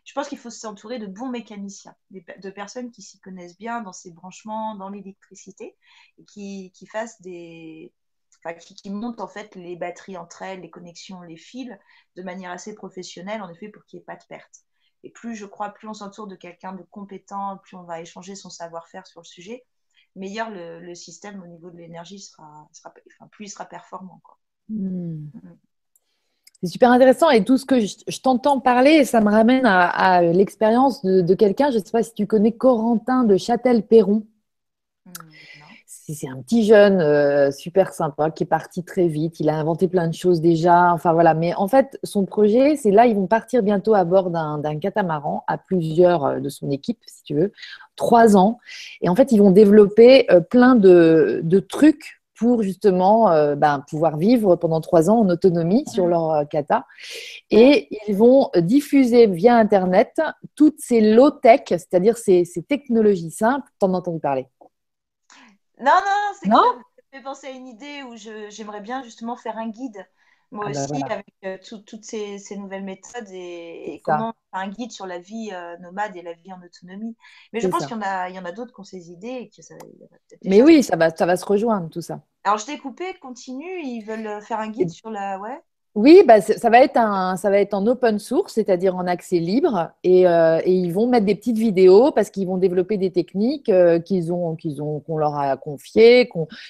je pense qu'il faut s'entourer de bons mécaniciens, de personnes qui s'y connaissent bien dans ces branchements, dans l'électricité, et qui, qui fassent des, Enfin, qui, montent en fait les batteries entre elles, les connexions, les fils, de manière assez professionnelle, en effet, pour qu'il n'y ait pas de perte. Et plus, je crois, plus on s'entoure de quelqu'un de compétent, plus on va échanger son savoir-faire sur le sujet, meilleur le, système au niveau de l'énergie sera, sera enfin, plus il sera performant. Quoi. Hmm. Mm. C'est super intéressant et tout ce que je, t'entends parler, ça me ramène à, l'expérience de, quelqu'un, je ne sais pas si tu connais Corentin de Châtel-Perron. C'est un petit jeune euh, super sympa qui est parti très vite. Il a inventé plein de choses déjà. Enfin voilà. Mais en fait, son projet, c'est là, ils vont partir bientôt à bord d'un catamaran à plusieurs euh, de son équipe, si tu veux, trois ans. Et en fait, ils vont développer euh, plein de, de trucs pour justement euh, ben, pouvoir vivre pendant trois ans en autonomie sur leur euh, kata. Et ils vont diffuser via Internet toutes ces low-tech, c'est-à-dire ces, technologies simples. T'en as entendu parler? Non, non, c'est non? ça fait penser à une idée où j'aimerais bien justement faire un guide moi ah bah aussi, avec euh, toutes ces, nouvelles méthodes et, comment un guide sur la vie euh, nomade et la vie en autonomie. Mais je pense qu'il y en a, il y en a d'autres qui ont ces idées. Et que ça, Mais oui, ça va, ça va se rejoindre tout ça. Alors je t'ai coupé, continue. Ils veulent faire un guide sur la. Ouais. Oui, bah, ça, va être un, ça va être en open source, c'est-à-dire en accès libre. Et, euh, ils vont mettre des petites vidéos parce qu'ils vont développer des techniques euh, qu'ils ont, qu'ils ont, qu'on leur a confiées,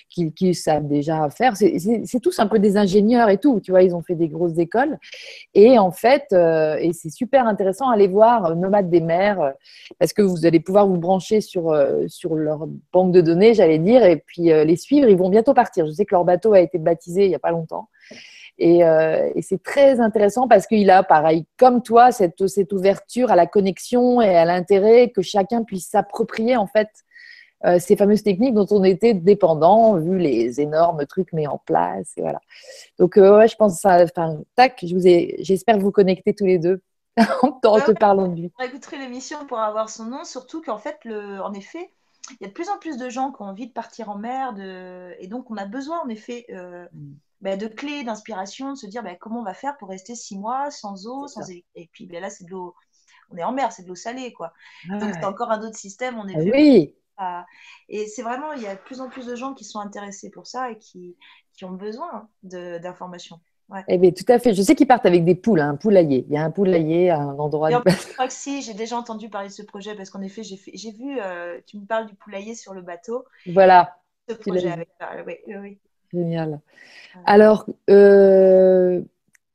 qu'ils, savent déjà faire. C'est, tous un peu des ingénieurs et tout. Tu vois, ils ont fait des grosses écoles. Et en fait, euh, et c'est super intéressant, aller voir Nomade des mers parce que vous allez pouvoir vous brancher sur, sur leur banque de données, j'allais dire, et puis les suivre. Ils vont bientôt partir. Je sais que leur bateau a été baptisé il n'y a pas longtemps. Euh, et, c'est très intéressant parce qu'il a, pareil, comme toi, cette, cette ouverture à la connexion et à l'intérêt que chacun puisse s'approprier, en fait, euh, ces fameuses techniques dont on était dépendant, vu les énormes trucs mis en place. Et voilà. Donc, euh, ouais, je pense ça. Enfin, tac, je vous ai, j'espère vous connecter tous les deux en te parlant de lui. On écouter l'émission pour avoir son nom, surtout qu'en fait, le, en effet, il y a de plus en plus de gens qui ont envie de partir en mer, de... et donc on a besoin en effet mm. Bah, de clés, d'inspiration, de se dire bah, comment on va faire pour rester six mois sans eau, sans et puis bah, là c'est de l'eau, on est en mer, c'est de l'eau salée quoi. Donc c'est encore un autre système, on est ah oui. Et c'est vraiment, il y a de plus en plus de gens qui sont intéressés pour ça et qui, qui ont besoin d'informations. Ouais. Eh bien, tout à fait. Je sais qu'ils partent avec des poules, hein, un poulailler. Il y a un poulailler à un endroit. Et je crois que si, j'ai déjà entendu parler de ce projet parce qu'en effet, j'ai vu, euh, tu me parles du poulailler sur le bateau. Voilà. Ce projet avec, oui, oui. Génial. Alors, euh,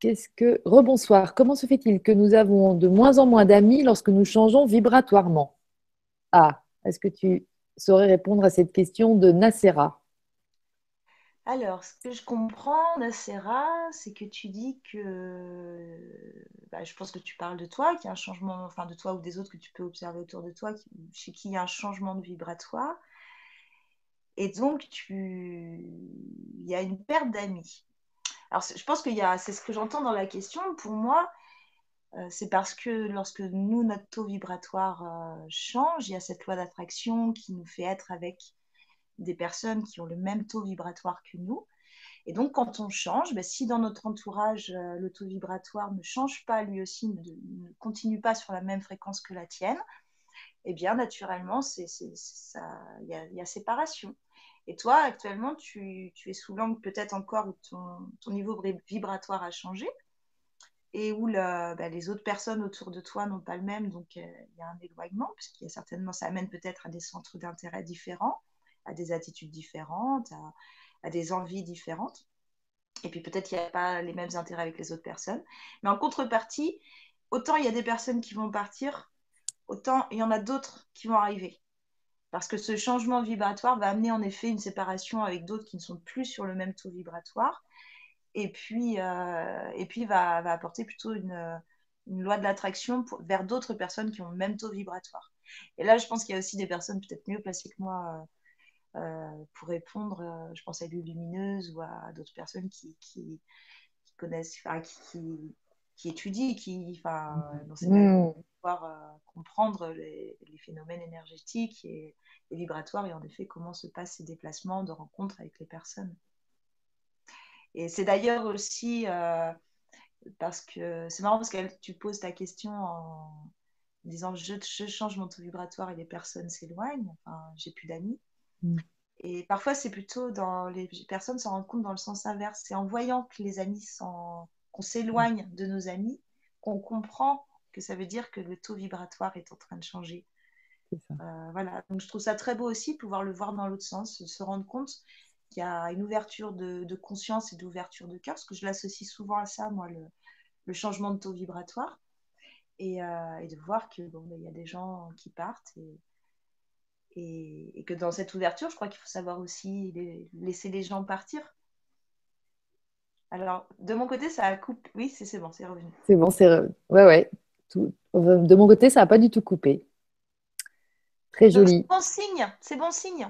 qu'est-ce que. Rebonsoir. Comment se fait-il que nous avons de moins en moins d'amis lorsque nous changeons vibratoirement? Ah, est-ce que tu saurais répondre à cette question de Nacera alors, ce que je comprends, Nacera, c'est que tu dis que, bah, je pense que tu parles de toi, qu'il y a un changement, enfin de toi ou des autres que tu peux observer autour de toi, chez qui il y a un changement de vibratoire. Et donc, tu... il y a une perte d'amis. Alors, je pense que c'est ce que j'entends dans la question. Pour moi, euh, c'est parce que lorsque nous, notre taux vibratoire euh, change, il y a cette loi d'attraction qui nous fait être avec des personnes qui ont le même taux vibratoire que nous. Et donc, quand on change, ben, si dans notre entourage, euh, le taux vibratoire ne change pas lui aussi, ne continue pas sur la même fréquence que la tienne, eh bien, naturellement, il y, a séparation. Et toi, actuellement, tu, es sous l'angle peut-être encore où ton, niveau vibratoire a changé et où bah, les autres personnes autour de toi n'ont pas le même, donc euh, il y a un éloignement, puisqu'il y a certainement, ça amène peut-être à des centres d'intérêt différents, à des attitudes différentes, à, des envies différentes. Et puis peut-être qu'il n'y a pas les mêmes intérêts avec les autres personnes. Mais en contrepartie, autant il y a des personnes qui vont partir, autant il y en a d'autres qui vont arriver. Parce que ce changement vibratoire va amener en effet une séparation avec d'autres qui ne sont plus sur le même taux vibratoire. Et puis, euh, et puis va, apporter plutôt une, loi de l'attraction vers d'autres personnes qui ont le même taux vibratoire. Et là, je pense qu'il y a aussi des personnes peut-être mieux placées que moi euh, euh, pour répondre. je pense à Lumineuse ou à d'autres personnes qui, connaissent, qui, qui étudie, qui, mmh. Pouvoir euh, comprendre les, phénomènes énergétiques et, vibratoires et en effet comment se passent ces déplacements de rencontres avec les personnes. Et c'est d'ailleurs aussi euh, parce que c'est marrant parce que tu poses ta question en disant je, je change mon taux vibratoire et les personnes s'éloignent, enfin j'ai plus d'amis. Mmh. Et parfois c'est plutôt dans les personnes se rendent compte dans le sens inverse, c'est en voyant que les amis sont qu'on s'éloigne de nos amis, qu'on comprend que ça veut dire que le taux vibratoire est en train de changer. Euh, voilà, donc je trouve ça très beau aussi, pouvoir le voir dans l'autre sens, se rendre compte qu'il y a une ouverture de, conscience et d'ouverture de cœur, parce que je l'associe souvent à ça, moi, le, changement de taux vibratoire. Et, euh, de voir qu'il bon, ben, y a des gens qui partent et, et, que dans cette ouverture, je crois qu'il faut savoir aussi laisser les gens partir. Alors, de mon côté, ça a coupé. Oui, c'est bon, c'est revenu. C'est bon, c'est. Ouais, ouais. Tout... De mon côté, ça n'a pas du tout coupé. Très joli. C'est bon signe, c'est bon signe.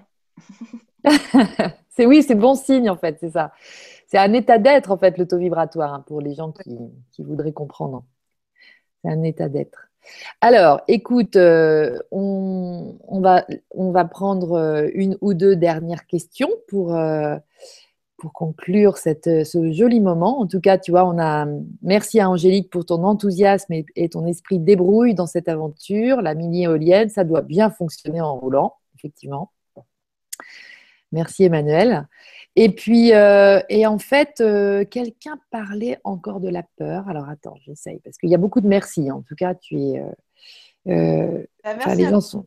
c'est oui, c'est bon signe en fait, c'est ça. C'est un état d'être en fait, le taux vibratoire, hein, pour les gens qui, voudraient comprendre. C'est un état d'être. Alors, écoute, euh, on, va, on va prendre euh, une ou deux dernières questions pour, euh, pour conclure cette, ce joli moment. En tout cas, tu vois, on a merci à Angélique pour ton enthousiasme et, ton esprit débrouille dans cette aventure. La mini éolienne, ça doit bien fonctionner en roulant, effectivement. Merci Emmanuel. Et puis, euh, et en fait, euh, quelqu'un parlait encore de la peur. Alors attends, j'essaye parce qu'il y a beaucoup de merci. En tout cas, tu es. Euh, bah, merci. Les gens sont...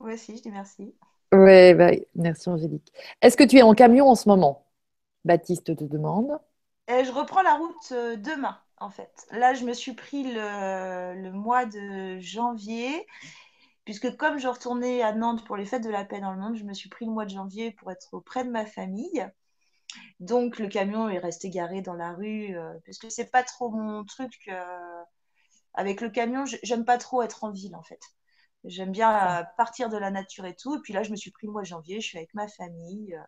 Oui, si, je dis merci. Oui, bah, merci Angélique. Est-ce que tu es en camion en ce moment? Baptiste te demande. je reprends la route demain, en fait. Là, je me suis pris le, mois de janvier puisque comme je retournais à Nantes pour les fêtes de la paix dans le monde, je me suis pris le mois de janvier pour être auprès de ma famille. Donc le camion est resté garé dans la rue, euh, parce que c'est pas trop mon truc. Euh, avec le camion, j'aime pas trop être en ville en fait. J'aime bien partir de la nature et tout. Et puis là, je me suis pris le mois de janvier, je suis avec ma famille, euh,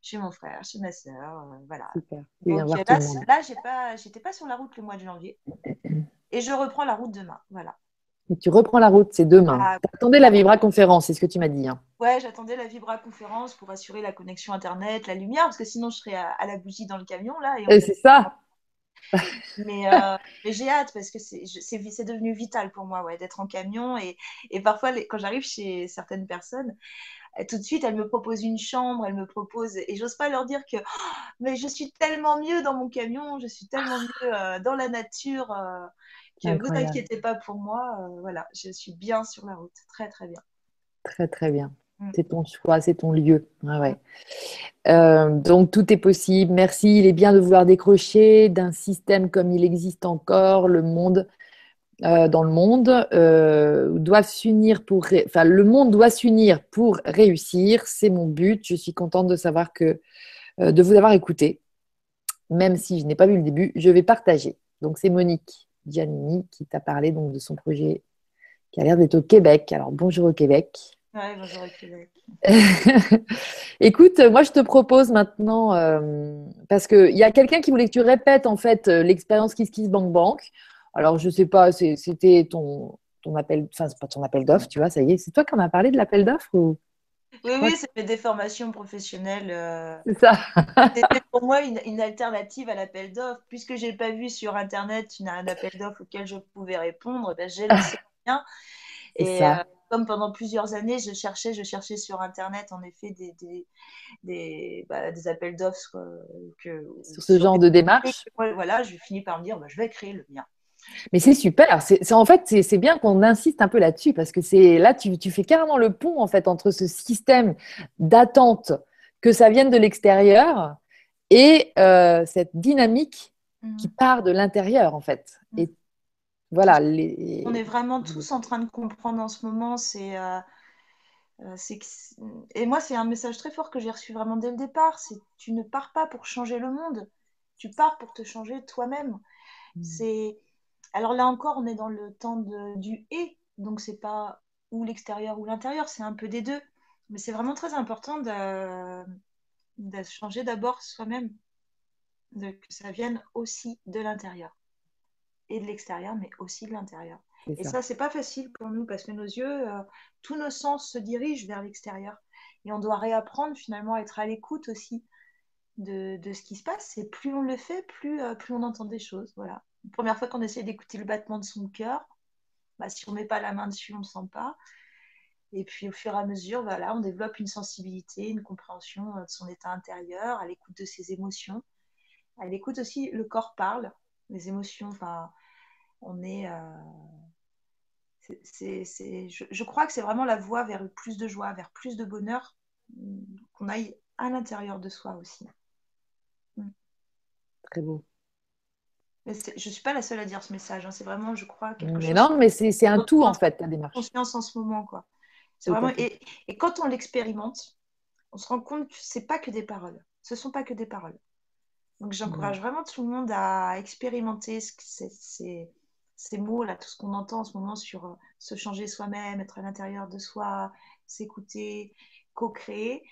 chez mon frère, chez ma soeur, voilà. Super. Donc, là, là j'ai pas, j'étais pas sur la route le mois de janvier, et je reprends la route demain, voilà. Et tu reprends la route, c'est demain. Ah, tu attendais la Vibra conférence, c'est ce que tu m'as dit. Hein. Ouais, j'attendais la Vibra conférence pour assurer la connexion Internet, la lumière, parce que sinon je serais à, la bougie dans le camion. là. Et, c'est ça. Euh, mais, j'ai hâte parce que c'est devenu vital pour moi ouais, d'être en camion. Et, et parfois, quand j'arrive chez certaines personnes, euh, tout de suite, elles me proposent une chambre, elles me proposent, et j'ose pas leur dire que oh, mais je suis tellement mieux dans mon camion, je suis tellement mieux euh, dans la nature ne vous inquiétez pas pour moi. Euh, voilà, je suis bien sur la route. Très, très bien. Très, très bien. Mm. C'est ton choix, c'est ton lieu. ouais. Euh, donc tout est possible. Merci. Il est bien de vouloir décrocher d'un système comme il existe encore. Le monde, euh, dans le monde, doit s'unir pour. Enfin, le monde doit s'unir pour réussir. C'est mon but. Je suis contente de savoir que de vous avoir écouté, même si je n'ai pas vu le début. Je vais partager. Donc c'est Monique Giannini qui t'a parlé donc de son projet qui a l'air d'être au Québec. Alors bonjour au Québec. Bonjour au Québec. Écoute, moi je te propose maintenant, euh, parce qu'il y a quelqu'un qui voulait que tu répètes en fait euh, l'expérience Kiss Kiss Bank Bank. Alors je sais pas, c'était ton, ton appel, enfin c'est pas ton appel d'offre, tu vois, ça y est, c'est toi qui en as parlé de l'appel d'offre ou? Oui, oui, c'est des formations professionnelles. Euh, c'est ça. C'était pour moi une, alternative à l'appel d'offres. Puisque je n'ai pas vu sur Internet un appel d'offres auquel je pouvais répondre, ben, j'ai laissé rien. Et euh, comme pendant plusieurs années, je cherchais, je cherchais sur Internet, en effet, des, des, des, bah, des appels d'offres. que, sur ce genre de démarche. Voilà, je finis par me dire, bah, je vais créer le mien. Mais c'est super. C'est, en fait, c'est, bien qu'on insiste un peu là-dessus parce que c'est là, tu, tu, fais carrément le pont en fait entre ce système d'attente que ça vienne de l'extérieur et euh, cette dynamique mmh. qui part de l'intérieur en fait. Mmh. Et voilà. Les... On est vraiment tous en train de comprendre en ce moment. C'est euh, euh, et moi, c'est un message très fort que j'ai reçu vraiment dès le départ. C'est tu ne pars pas pour changer le monde. Tu pars pour te changer toi-même. Mmh. C'est alors là encore, on est dans le temps du et, donc c'est pas ou l'extérieur ou l'intérieur, c'est un peu des deux. Mais c'est vraiment très important de, changer d'abord soi-même, que ça vienne aussi de l'intérieur et de l'extérieur, mais aussi de l'intérieur. Et ça, c'est pas facile pour nous parce que nos yeux, euh, tous nos sens se dirigent vers l'extérieur. Et on doit réapprendre finalement à être à l'écoute aussi de, ce qui se passe. Et plus on le fait, plus, euh, plus on entend des choses. Voilà la première fois qu'on essaie d'écouter le battement de son cœur, bah, si on ne met pas la main dessus, on ne le sent pas. Et puis au fur et à mesure, voilà, on développe une sensibilité, une compréhension euh, de son état intérieur, à l'écoute de ses émotions. À l'écoute aussi, le corps parle, les émotions, enfin, on est... Euh, je, crois que c'est vraiment la voie vers plus de joie, vers plus de bonheur, qu'on aille à l'intérieur de soi aussi. Mm. Très beau. Je ne suis pas la seule à dire ce message. Hein. C'est vraiment, je crois, quelque mais Non, mais c'est un tout, en fait, ta démarche. Conscience en ce moment, quoi. Vraiment... Et, et, quand on l'expérimente, on se rend compte que ce n'est pas que des paroles. Ce ne sont pas que des paroles. Donc, j'encourage vraiment tout le monde à expérimenter ces, ces mots-là, tout ce qu'on entend en ce moment sur euh, se changer soi-même, être à l'intérieur de soi, s'écouter, co-créer.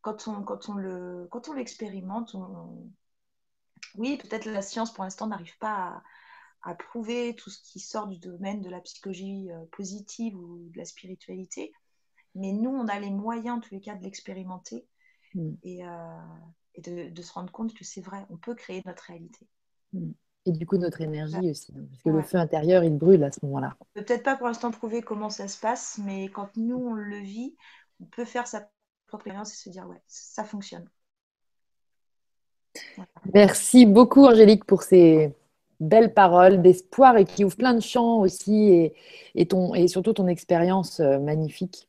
Quand on, quand on, le, quand on l'expérimente, on... oui, peut-être la science pour l'instant n'arrive pas à, prouver tout ce qui sort du domaine de la psychologie euh, positive ou de la spiritualité, mais nous, on a les moyens, en tous les cas, de l'expérimenter mm. et, euh, et de, se rendre compte que c'est vrai, on peut créer notre réalité. Mm. Et du coup, notre énergie aussi, hein, parce que le feu intérieur, il brûle à ce moment-là. Peut-être pas pour l'instant prouver comment ça se passe, mais quand nous, on le vit, on peut faire sa propre expérience et se dire, ouais, ça fonctionne. Merci beaucoup, Angélique, pour ces belles paroles d'espoir et qui ouvrent plein de champs aussi, et, ton, et surtout ton expérience euh, magnifique,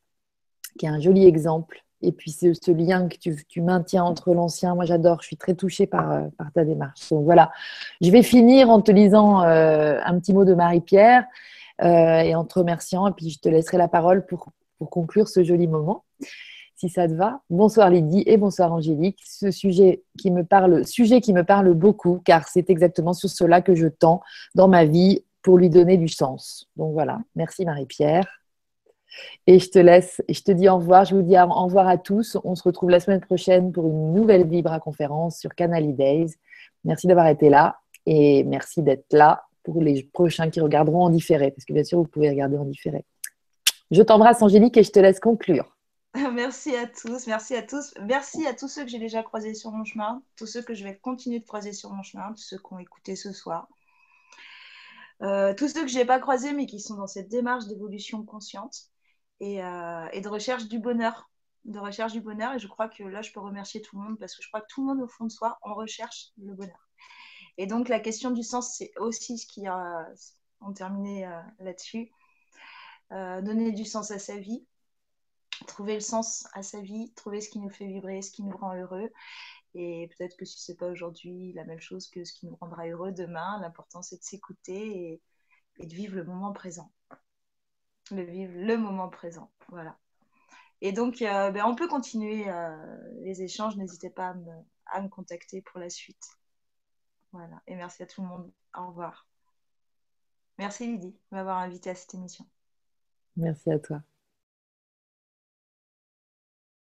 qui est un joli exemple et puis ce, ce lien que tu, maintiens entre l'ancien. Moi, j'adore, je suis très touchée par, euh, ta démarche. Donc voilà, je vais finir en te lisant euh, un petit mot de Marie-Pierre et en te remerciant, et puis je te laisserai la parole pour, pour conclure ce joli moment. Si ça te va. Bonsoir Lydie et bonsoir Angélique. Ce sujet qui me parle, sujet qui me parle beaucoup, car c'est exactement sur cela que je tends dans ma vie pour lui donner du sens. Donc voilà, merci Marie-Pierre. Et je te laisse, je te dis au revoir. Je vous dis au revoir à tous. On se retrouve la semaine prochaine pour une nouvelle Vibra conférence sur Canal Days. Merci d'avoir été là et merci d'être là pour les prochains qui regarderont en différé, parce que bien sûr, vous pouvez regarder en différé. Je t'embrasse, Angélique, et je te laisse conclure. Merci à tous, merci à tous. Merci à tous ceux que j'ai déjà croisés sur mon chemin, tous ceux que je vais continuer de croiser sur mon chemin, tous ceux qui ont écouté ce soir. Euh, tous ceux que je n'ai pas croisés, mais qui sont dans cette démarche d'évolution consciente. Euh, et, de recherche du bonheur. De recherche du bonheur. Et je crois que là, je peux remercier tout le monde parce que je crois que tout le monde, au fond de soi, en recherche le bonheur. Et donc, la question du sens, c'est aussi ce qui a. On terminé euh, là-dessus. Donner du sens à sa vie, trouver le sens à sa vie, trouver ce qui nous fait vibrer, ce qui nous rend heureux. Et peut-être que si ce n'est pas aujourd'hui la même chose que ce qui nous rendra heureux demain, l'important c'est de s'écouter et, de vivre le moment présent le vivre le moment présent. Voilà. Et donc, euh, ben, on peut continuer euh, les échanges. N'hésitez pas à me, contacter pour la suite. Voilà. Et merci à tout le monde. Au revoir. Merci Lydie de m'avoir invité à cette émission. Merci à toi.